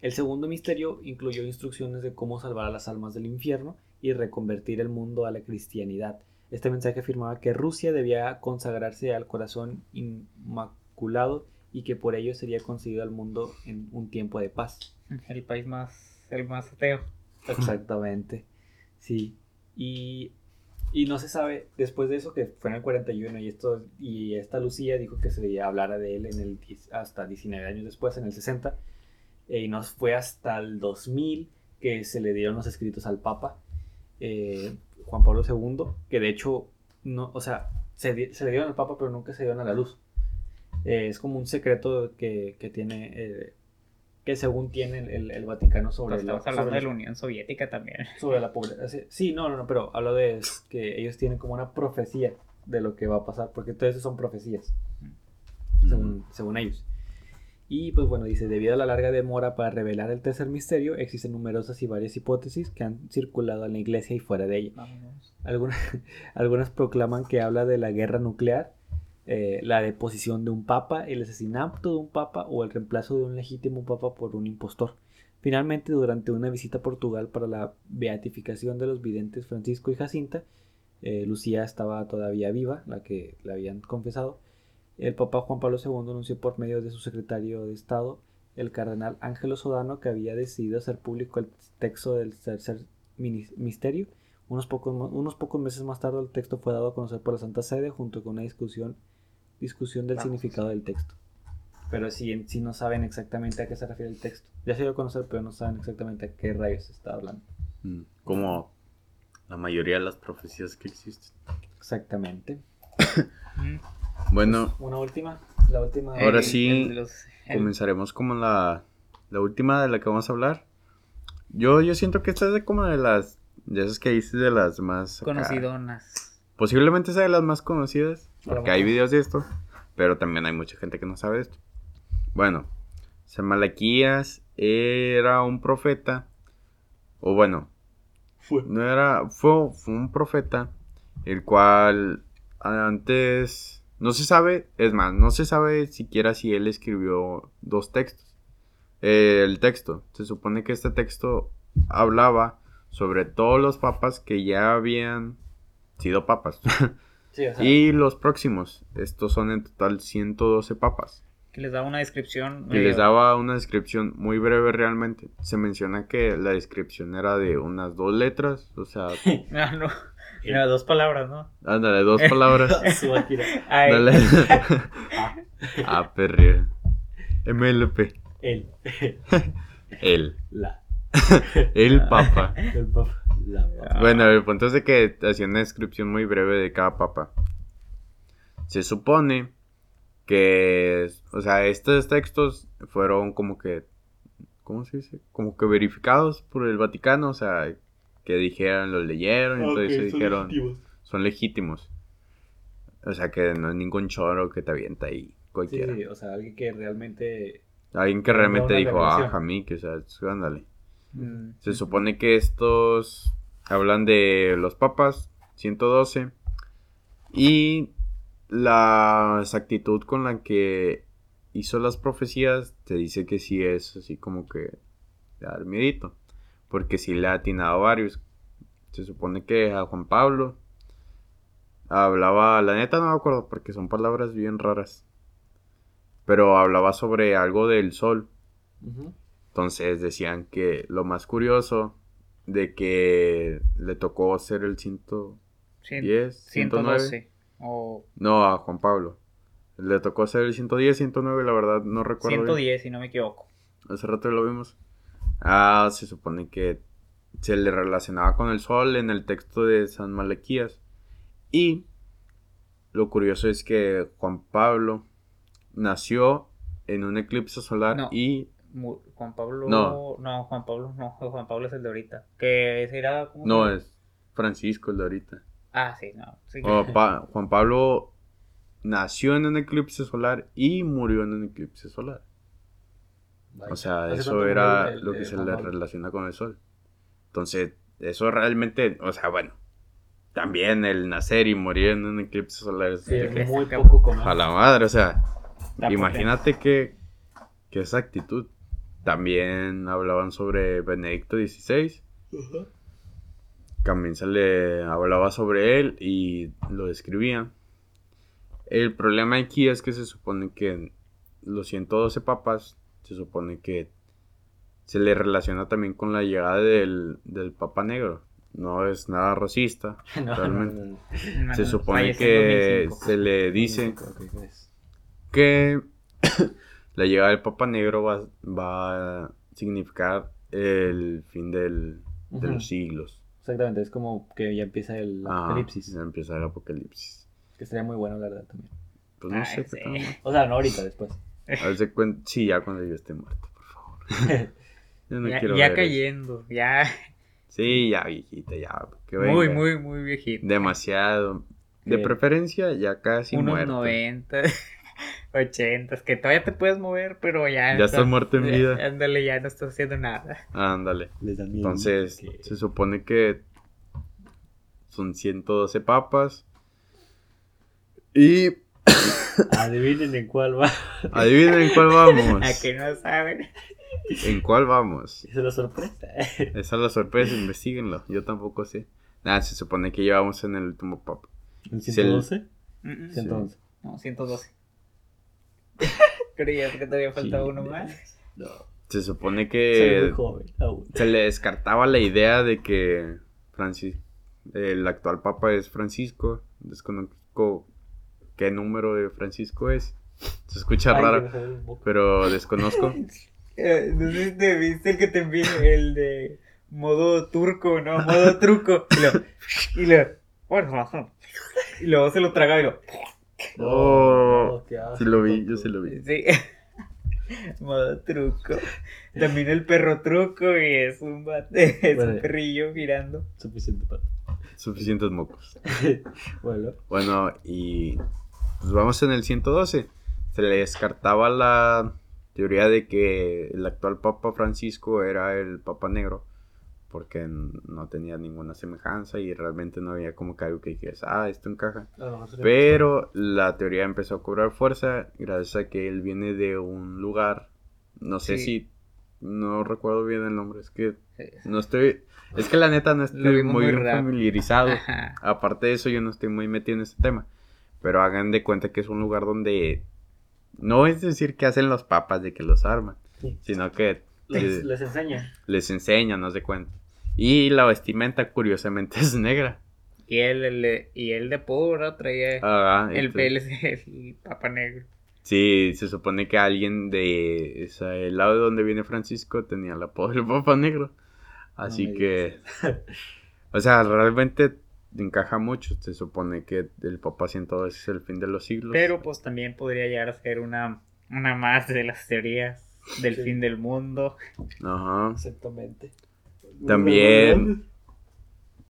El segundo misterio incluyó instrucciones de cómo salvar a las almas del infierno y reconvertir el mundo a la cristianidad. Este mensaje afirmaba que Rusia debía consagrarse al corazón inmaculado y que por ello sería concedido al mundo en un tiempo de paz. El país más, el más ateo. Exactamente. Sí. Y, y no se sabe, después de eso, que fue en el 41 y, esto, y esta Lucía dijo que se hablara de él en el, hasta 19 años después, en el 60. eh, y nos fue hasta el 2000 que se le dieron los escritos al Papa, eh, Juan Pablo II, que de hecho, no, o sea, se, le dieron al Papa, pero nunca se dieron a la luz. Eh, es como un secreto que, que tiene, eh, que según tiene el, el- el Vaticano sobre Pues la estamos hablando sobre de la Unión Soviética también. sobre la pobreza. Sí, no, no, no, pero hablo de es que ellos tienen como una profecía de lo que va a pasar, porque todo eso son profecías, según, según ellos. Y pues bueno, dice, debido a la larga demora para revelar el tercer misterio, existen numerosas y varias hipótesis que han circulado en la iglesia y fuera de ella. Algunas, algunas proclaman que habla de la guerra nuclear, eh, la deposición de un papa, el asesinato de un papa o el reemplazo de un legítimo papa por un impostor. Finalmente, durante una visita a Portugal para la beatificación de los videntes Francisco y Jacinta, eh, Lucía estaba todavía viva, la que le habían confesado. El Papa Juan Pablo II anunció por medio de su secretario de Estado, el cardenal Ángelo Sodano, que había decidido hacer público el texto del tercer misterio. Unos pocos, unos pocos meses más tarde el texto fue dado a conocer por la Santa Sede junto con una discusión, discusión del Vamos. significado del texto. Pero sí, en sí no saben exactamente a qué se refiere el texto. Ya se dio a conocer, pero no saben exactamente a qué rayos se está hablando. Mm. Como la mayoría de las profecías que existen. Exactamente. Bueno, Una última. La última. Ahora El- sí, el de los- el- comenzaremos como la, la última de la que vamos a hablar. Yo, yo siento que esta es de como de las, de esas que dices de las más... acá. Conocidonas. Posiblemente sea de las más conocidas, porque hay videos de esto, pero también hay mucha gente que no sabe de esto. Bueno, Samalaquías era un profeta, o bueno, Fue. no era, fue, fue un profeta, el cual antes No se sabe, es más, no se sabe siquiera si él escribió dos textos. Eh, el texto, se supone que este texto hablaba sobre todos los papas que ya habían sido papas. Sí, o sea, y los próximos, estos son en total 112 papas. Que les daba una descripción. Y les daba una descripción muy breve realmente. Se menciona que la descripción era de unas dos letras, o sea, Ah, no. Era dos palabras, ¿no? ándale, dos palabras. Ay, Dale. ah, perri. MLP. El. El. La. El papa. El papa. La papa. Bueno, el punto es de que hacía una descripción muy breve de cada papa. Se supone que, o sea, estos textos fueron como que, ¿cómo se dice? Como que verificados por el Vaticano, o sea, que dijeron, lo leyeron, entonces dijeron, son legítimos. O sea, que no es ningún choro que te avienta ahí cualquiera. sí, o sea, alguien que realmente. Alguien que realmente dijo, ah, que o sea, ándale. mm, Se supone que estos hablan de los papas, 112, y la exactitud con la que hizo las profecías te dice que sí es así como que de dar miedito, porque sí le ha atinado a varios. Se supone que a Juan Pablo hablaba, la neta no me acuerdo porque son palabras bien raras, pero hablaba sobre algo del sol. Entonces decían que lo más curioso de que le tocó ser el 110, cien- 109. 112. O No, a Juan Pablo. Le tocó ser el 110, 109, la verdad no recuerdo. bien. 110, si no me equivoco. Hace rato lo vimos. Ah, se supone que se le relacionaba con el sol en el texto de San Malaquías. Y lo curioso es que Juan Pablo nació en un eclipse solar No. y Juan Pablo. No. No. Juan Pablo no. Juan Pablo es el de ahorita. Que ese era. ¿cómo no es Francisco el de ahorita. Ah, sí, no. Sí. Pa- Juan Pablo nació en un eclipse solar y murió en un eclipse solar. O sea, ¿Hace eso era el- lo que el se le relaciona con el sol. Entonces, eso realmente, o sea, bueno, también el nacer y morir en un eclipse solar Sí, es que, muy poco común. a la madre, o sea, imagínate que, que esa actitud. También hablaban sobre Benedicto XVI. También se le hablaba sobre él y lo describían. El problema aquí es que se supone que los 112 papas, se supone que se le relaciona también con la llegada del, del Papa Negro. No es nada racista, No, realmente. no, no. No, Se no, supone que 2005. se le dice Ok, ok, es- que la llegada del Papa Negro va, va a significar el fin del, de los siglos. Exactamente, es como que ya empieza el Ah, apocalipsis. ya empieza el apocalipsis. Que sería muy bueno, la verdad, también. Pues no Ay, sé sí. O sea, no ahorita, después. Haz de cuen- Sí, ya cuando yo esté muerto, por favor. Yo no ya quiero ya ver eso. cayendo. Ya. Sí, ya viejita, ya. Que Muy, venga. muy, muy viejito. Demasiado. De Sí. preferencia, ya casi Unos muerto. 90, 80, que todavía te puedes mover, pero ya. Ya estás muerto en vida. Ándale, ya no estás haciendo nada. Ándale. Les da miedo. Entonces, que- se supone que son 112 papas. Y Adivinen en cuál va. adivinen en cuál vamos. A que no saben. ¿En cuál vamos? Esa es la sorpresa. Esa es la sorpresa, investiguenlo. Yo tampoco sé. Nada, se supone que llevamos en el último papa. ¿En Sí, 112? Mm, mm. 111. No, 112. Creías que todavía faltaba uno más. No. Se supone Soy que muy joven aún. se le descartaba la idea de que Francis, el actual papa es Francisco. Desconozco qué número de Francisco es. Se escucha Ay, raro, pero desconozco. Eh, no sé si te viste el que te envié, el de modo turco, ¿no? Modo truco. Y lo. Y lo. Bueno, y luego se lo traga y lo. Oh, asco, sí lo vi, yo sí lo vi. Sí. Modo truco. También el perro truco y es un bate, es Bueno. un perrillo girando. Suficiente para. Suficientes mocos. bueno. Bueno, y pues vamos en el 112. Se le descartaba la teoría de que el actual Papa Francisco era el Papa Negro. porque no tenía ninguna semejanza y realmente no había como que algo que dijeras, ah, esto encaja. A lo mejor sería Pero la teoría empezó a cobrar fuerza gracias a que él viene de un lugar, no sé Sí. si, no recuerdo bien el nombre, es que no estoy, es que la neta no estoy muy, familiarizado. Ajá. Aparte de eso, yo no estoy muy metido en este tema. Pero hagan de cuenta que es un lugar donde no es decir que hacen los papas de que los arman, Sí. sino que Les, les, les enseña. les enseñan, no se cuenta. Y la vestimenta, curiosamente, es negra. Y él, el- y él de puro traía Ah, el, entonces- el, el papa negro. Sí, se supone que alguien de ese lado de donde viene Francisco tenía el apodo del Papa Negro. Así que, o sea, realmente encaja mucho. Se supone que el Papa todo es el fin de los siglos. Pero pues también podría llegar a ser una, una más de las teorías del Sí. fin del mundo. Ajá. Exactamente. También,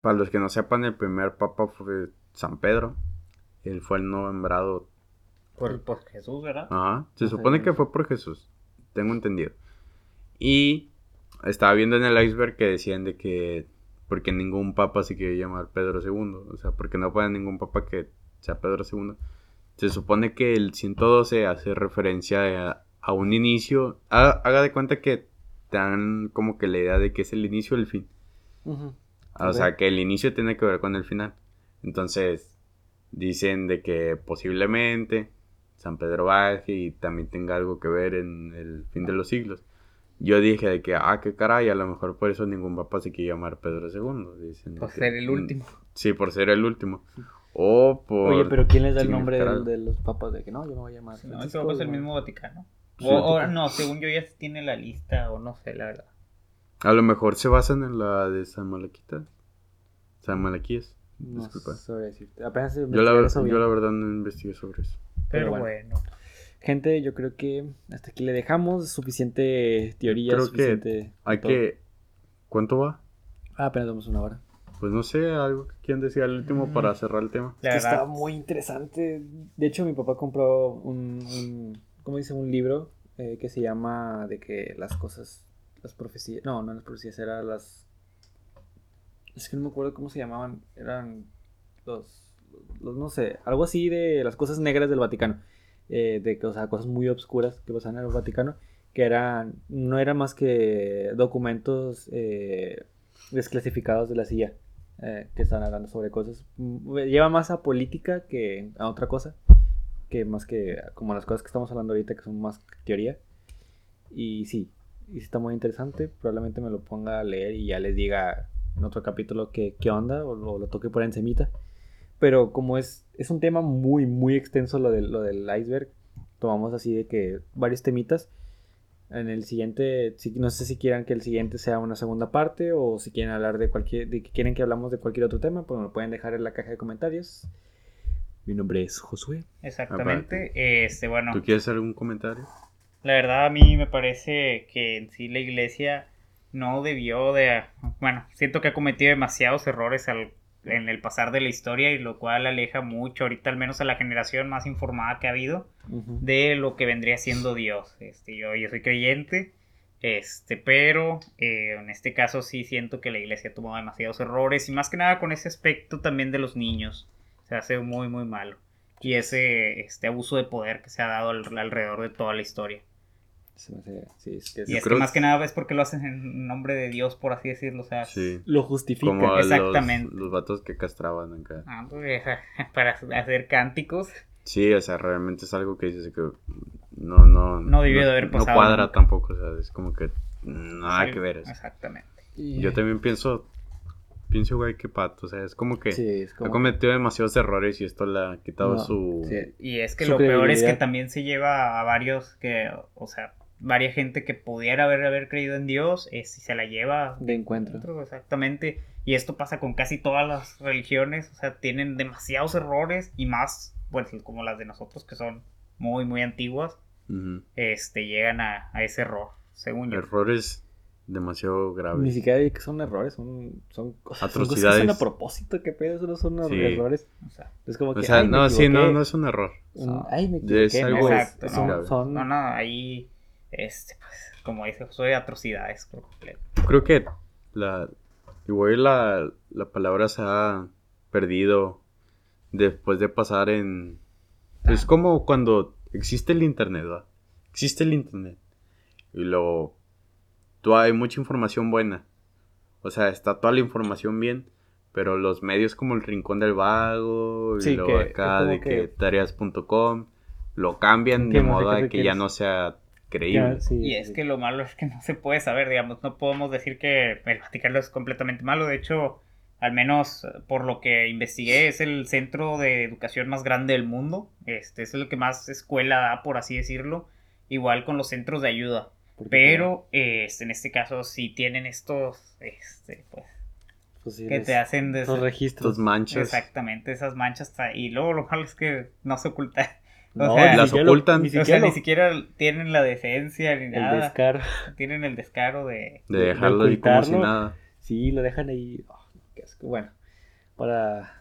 para los que no sepan, el primer Papa fue San Pedro. Él fue el nombrado. Por, por Jesús, ¿verdad? Ajá. Se No supone que fue por Jesús. Tengo entendido. Y estaba viendo en el iceberg que decían de que. Porque ningún papa se quiere llamar Pedro II. O sea, porque no puede ningún papa que sea Pedro II. Se supone que el 112 hace referencia a, a un inicio. ha- haga de cuenta que te dan como que la idea de que es el inicio del fin. O sea, que el inicio tiene que ver con el final. Entonces, dicen de que posiblemente San Pedro baje y también tenga algo que ver en el fin de los siglos. Yo dije de que, ah, qué caray, a lo mejor por eso ningún papa se quiere llamar Pedro II. Dicen de Por que- ser el mm, último. Sí, por ser el último. O por... Oye, pero ¿quién les da el nombre algo. de, los papas? De que no, yo me voy a llamar. No, creo que es el mismo Vaticano. Sí. O, o no, según yo ya se tiene la lista o no sé, la verdad. A lo mejor se basan en la de San Malaquita. San Malaquías. No Disculpa. sabría decirte. Apenas Yo la, yo la verdad no investigué sobre eso. Pero, Pero bueno. Gente, yo creo que hasta aquí le dejamos. Suficiente teoría, Creo que suficiente. Hay todo. que... ¿Cuánto va? Ah, apenas vamos una hora. Pues no sé, algo que quieran decir al último Mm. para cerrar el tema. La que verdad, está muy interesante. De hecho, mi papá compró un, un ¿cómo dice? Un libro eh, que se llama de que las cosas, las profecías, no, no las profecías, eran las, es que no me acuerdo cómo se llamaban, eran los, los no sé, algo así de las cosas negras del Vaticano, eh, de o cosas muy obscuras que pasaban en el Vaticano, que eran, no eran más que documentos eh, desclasificados de la CIA eh, que están hablando sobre cosas. mm, Lleva más a política que a otra cosa. Que más que como las cosas que estamos hablando ahorita, que son más teoría. Y sí, y está muy interesante. Probablemente me lo ponga a leer y ya les diga en otro capítulo qué, qué onda o, lo- lo toque por encimita. Pero como es, es un tema muy, muy extenso lo del, lo del iceberg, tomamos así de que varios temitas. En el siguiente, si- no sé si quieran que el siguiente sea una segunda parte o si quieren hablar de cualquier, de que quieren que hablamos de cualquier otro tema, pues me lo pueden dejar en la caja de comentarios. Mi nombre es Josué. exactamente. Este, bueno, ¿Tú quieres hacer algún comentario? la verdad a mí me parece que en sí la iglesia no debió de... Bueno, siento que ha cometido demasiados errores al- en el pasar de la historia y lo cual aleja mucho ahorita al menos a la generación más informada que ha habido de lo que vendría siendo Dios. Este, yo, yo soy creyente, este, pero eh, en este caso sí siento que la iglesia ha tomado demasiados errores y más que nada con ese aspecto también de los niños. Se hace muy, muy malo. Y ese este abuso de poder que se ha dado al- alrededor de toda la historia. Se me hace- sí, es que es- Y es creo que más que- nada es porque lo hacen en nombre de Dios, por así decirlo. O sea, Sí. lo justifica. Como a los, Exactamente. los vatos que castraban acá. ah, pues, para hacer cánticos. Sí, o sea, realmente es algo que dices que no, no, No debió de haber pasado No cuadra nunca. tampoco, o sea, es como que nada que ver. o sea. Exactamente. Y- Yo también pienso, pienso igual que Pato, o sea, es como que Sí, es ha cometido demasiados errores y esto le ha quitado No, su... sí. Y es que Su lo peor es que también se lleva a varios que, o sea, varias gente que pudiera haber, haber creído en Dios, eh, si se la lleva de encuentro. exactamente. Y esto pasa con casi todas las religiones, o sea, tienen demasiados errores y más, pues como las de nosotros que son muy, muy antiguas, Ujú. este, llegan a, a ese error, según yo. Errores demasiado graves. Ni siquiera digo que son errores, son, son cosas son cosas que Atrocidades. hacen a propósito, qué pedo, eso no son Sí. errores. O sea, Es como que, O sea, ay, no, sí, no, no es un error. Un- ay, me Es equivoqué. algo no, exacto, son, grave. son- no, no, ahí, este, pues, como dice Josué, atrocidades por completo. Creo que la, Igual la, la palabra se ha perdido después de pasar en... Es como cuando existe el internet, ¿va? Existe el internet. Y luego... Tú hay mucha información buena. O sea, está toda la información bien. Pero los medios como el Rincón del Vago y Sí, luego que- acá de que, que- tareas.com lo cambian Que de modo te que ya no sea sí, Y sí, es sí. que lo malo es que no se puede saber, digamos, no podemos decir que el Vaticano es completamente malo. De hecho, al menos eh, por lo que investigué, es el centro de educación más grande del mundo. Este es el que más escuela da, por así decirlo. Igual con los centros de ayuda. Pero eh, este, en este caso, si tienen estos, este, pues, pues, sí, que te hacen los registros. Manchas. exactamente esas manchas. Y luego lo malo es que no se ocultan. No, o sea, ni las siquiera lo- ocultan. ni O sea, siquiera ni lo- siquiera tienen la defensa ni el nada. descaro. Tienen el descaro de... De de dejarlo ahí como si nada. Sí, lo dejan ahí. Oh, qué asco. Bueno, para.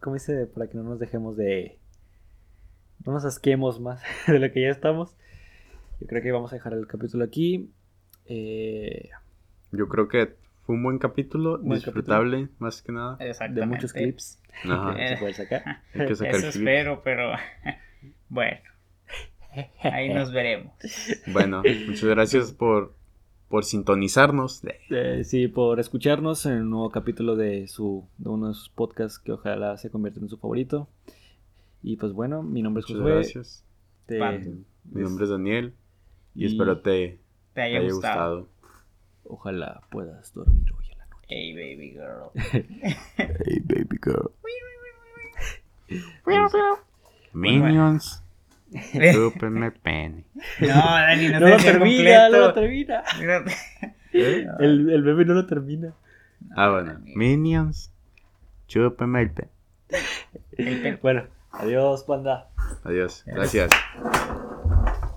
¿Cómo dice? Para que no nos dejemos de. No nos asquemos más de lo que ya estamos. Yo creo que vamos a dejar el capítulo aquí. Eh, Yo creo que fue un buen capítulo, Buen disfrutable, más que nada. De muchos clips Ajá. que se puede sacar. Hay que sacar Eso clips. espero, pero... bueno. Ahí nos veremos. Bueno, muchas gracias por, por sintonizarnos. Eh, sí, por escucharnos en un nuevo capítulo de su de uno de sus podcasts que ojalá se convierta en su favorito. Y pues bueno, mi nombre es Muchas Josué. gracias. Te-. Mi nombre es Daniel y, Y- espero te, Te haya, te haya gustado. gustado. Ojalá puedas dormir hoy en la noche. Hey, baby girl. Hey, baby girl. Minions. Chúpenme pene. No, Dani, no, No te lo termina, no lo termina. Mira, ¿Eh? El, el bebé no lo termina. Ah, bueno. Minions. Chúpenme el pene. el Bueno, adiós, panda. Adiós. Gracias.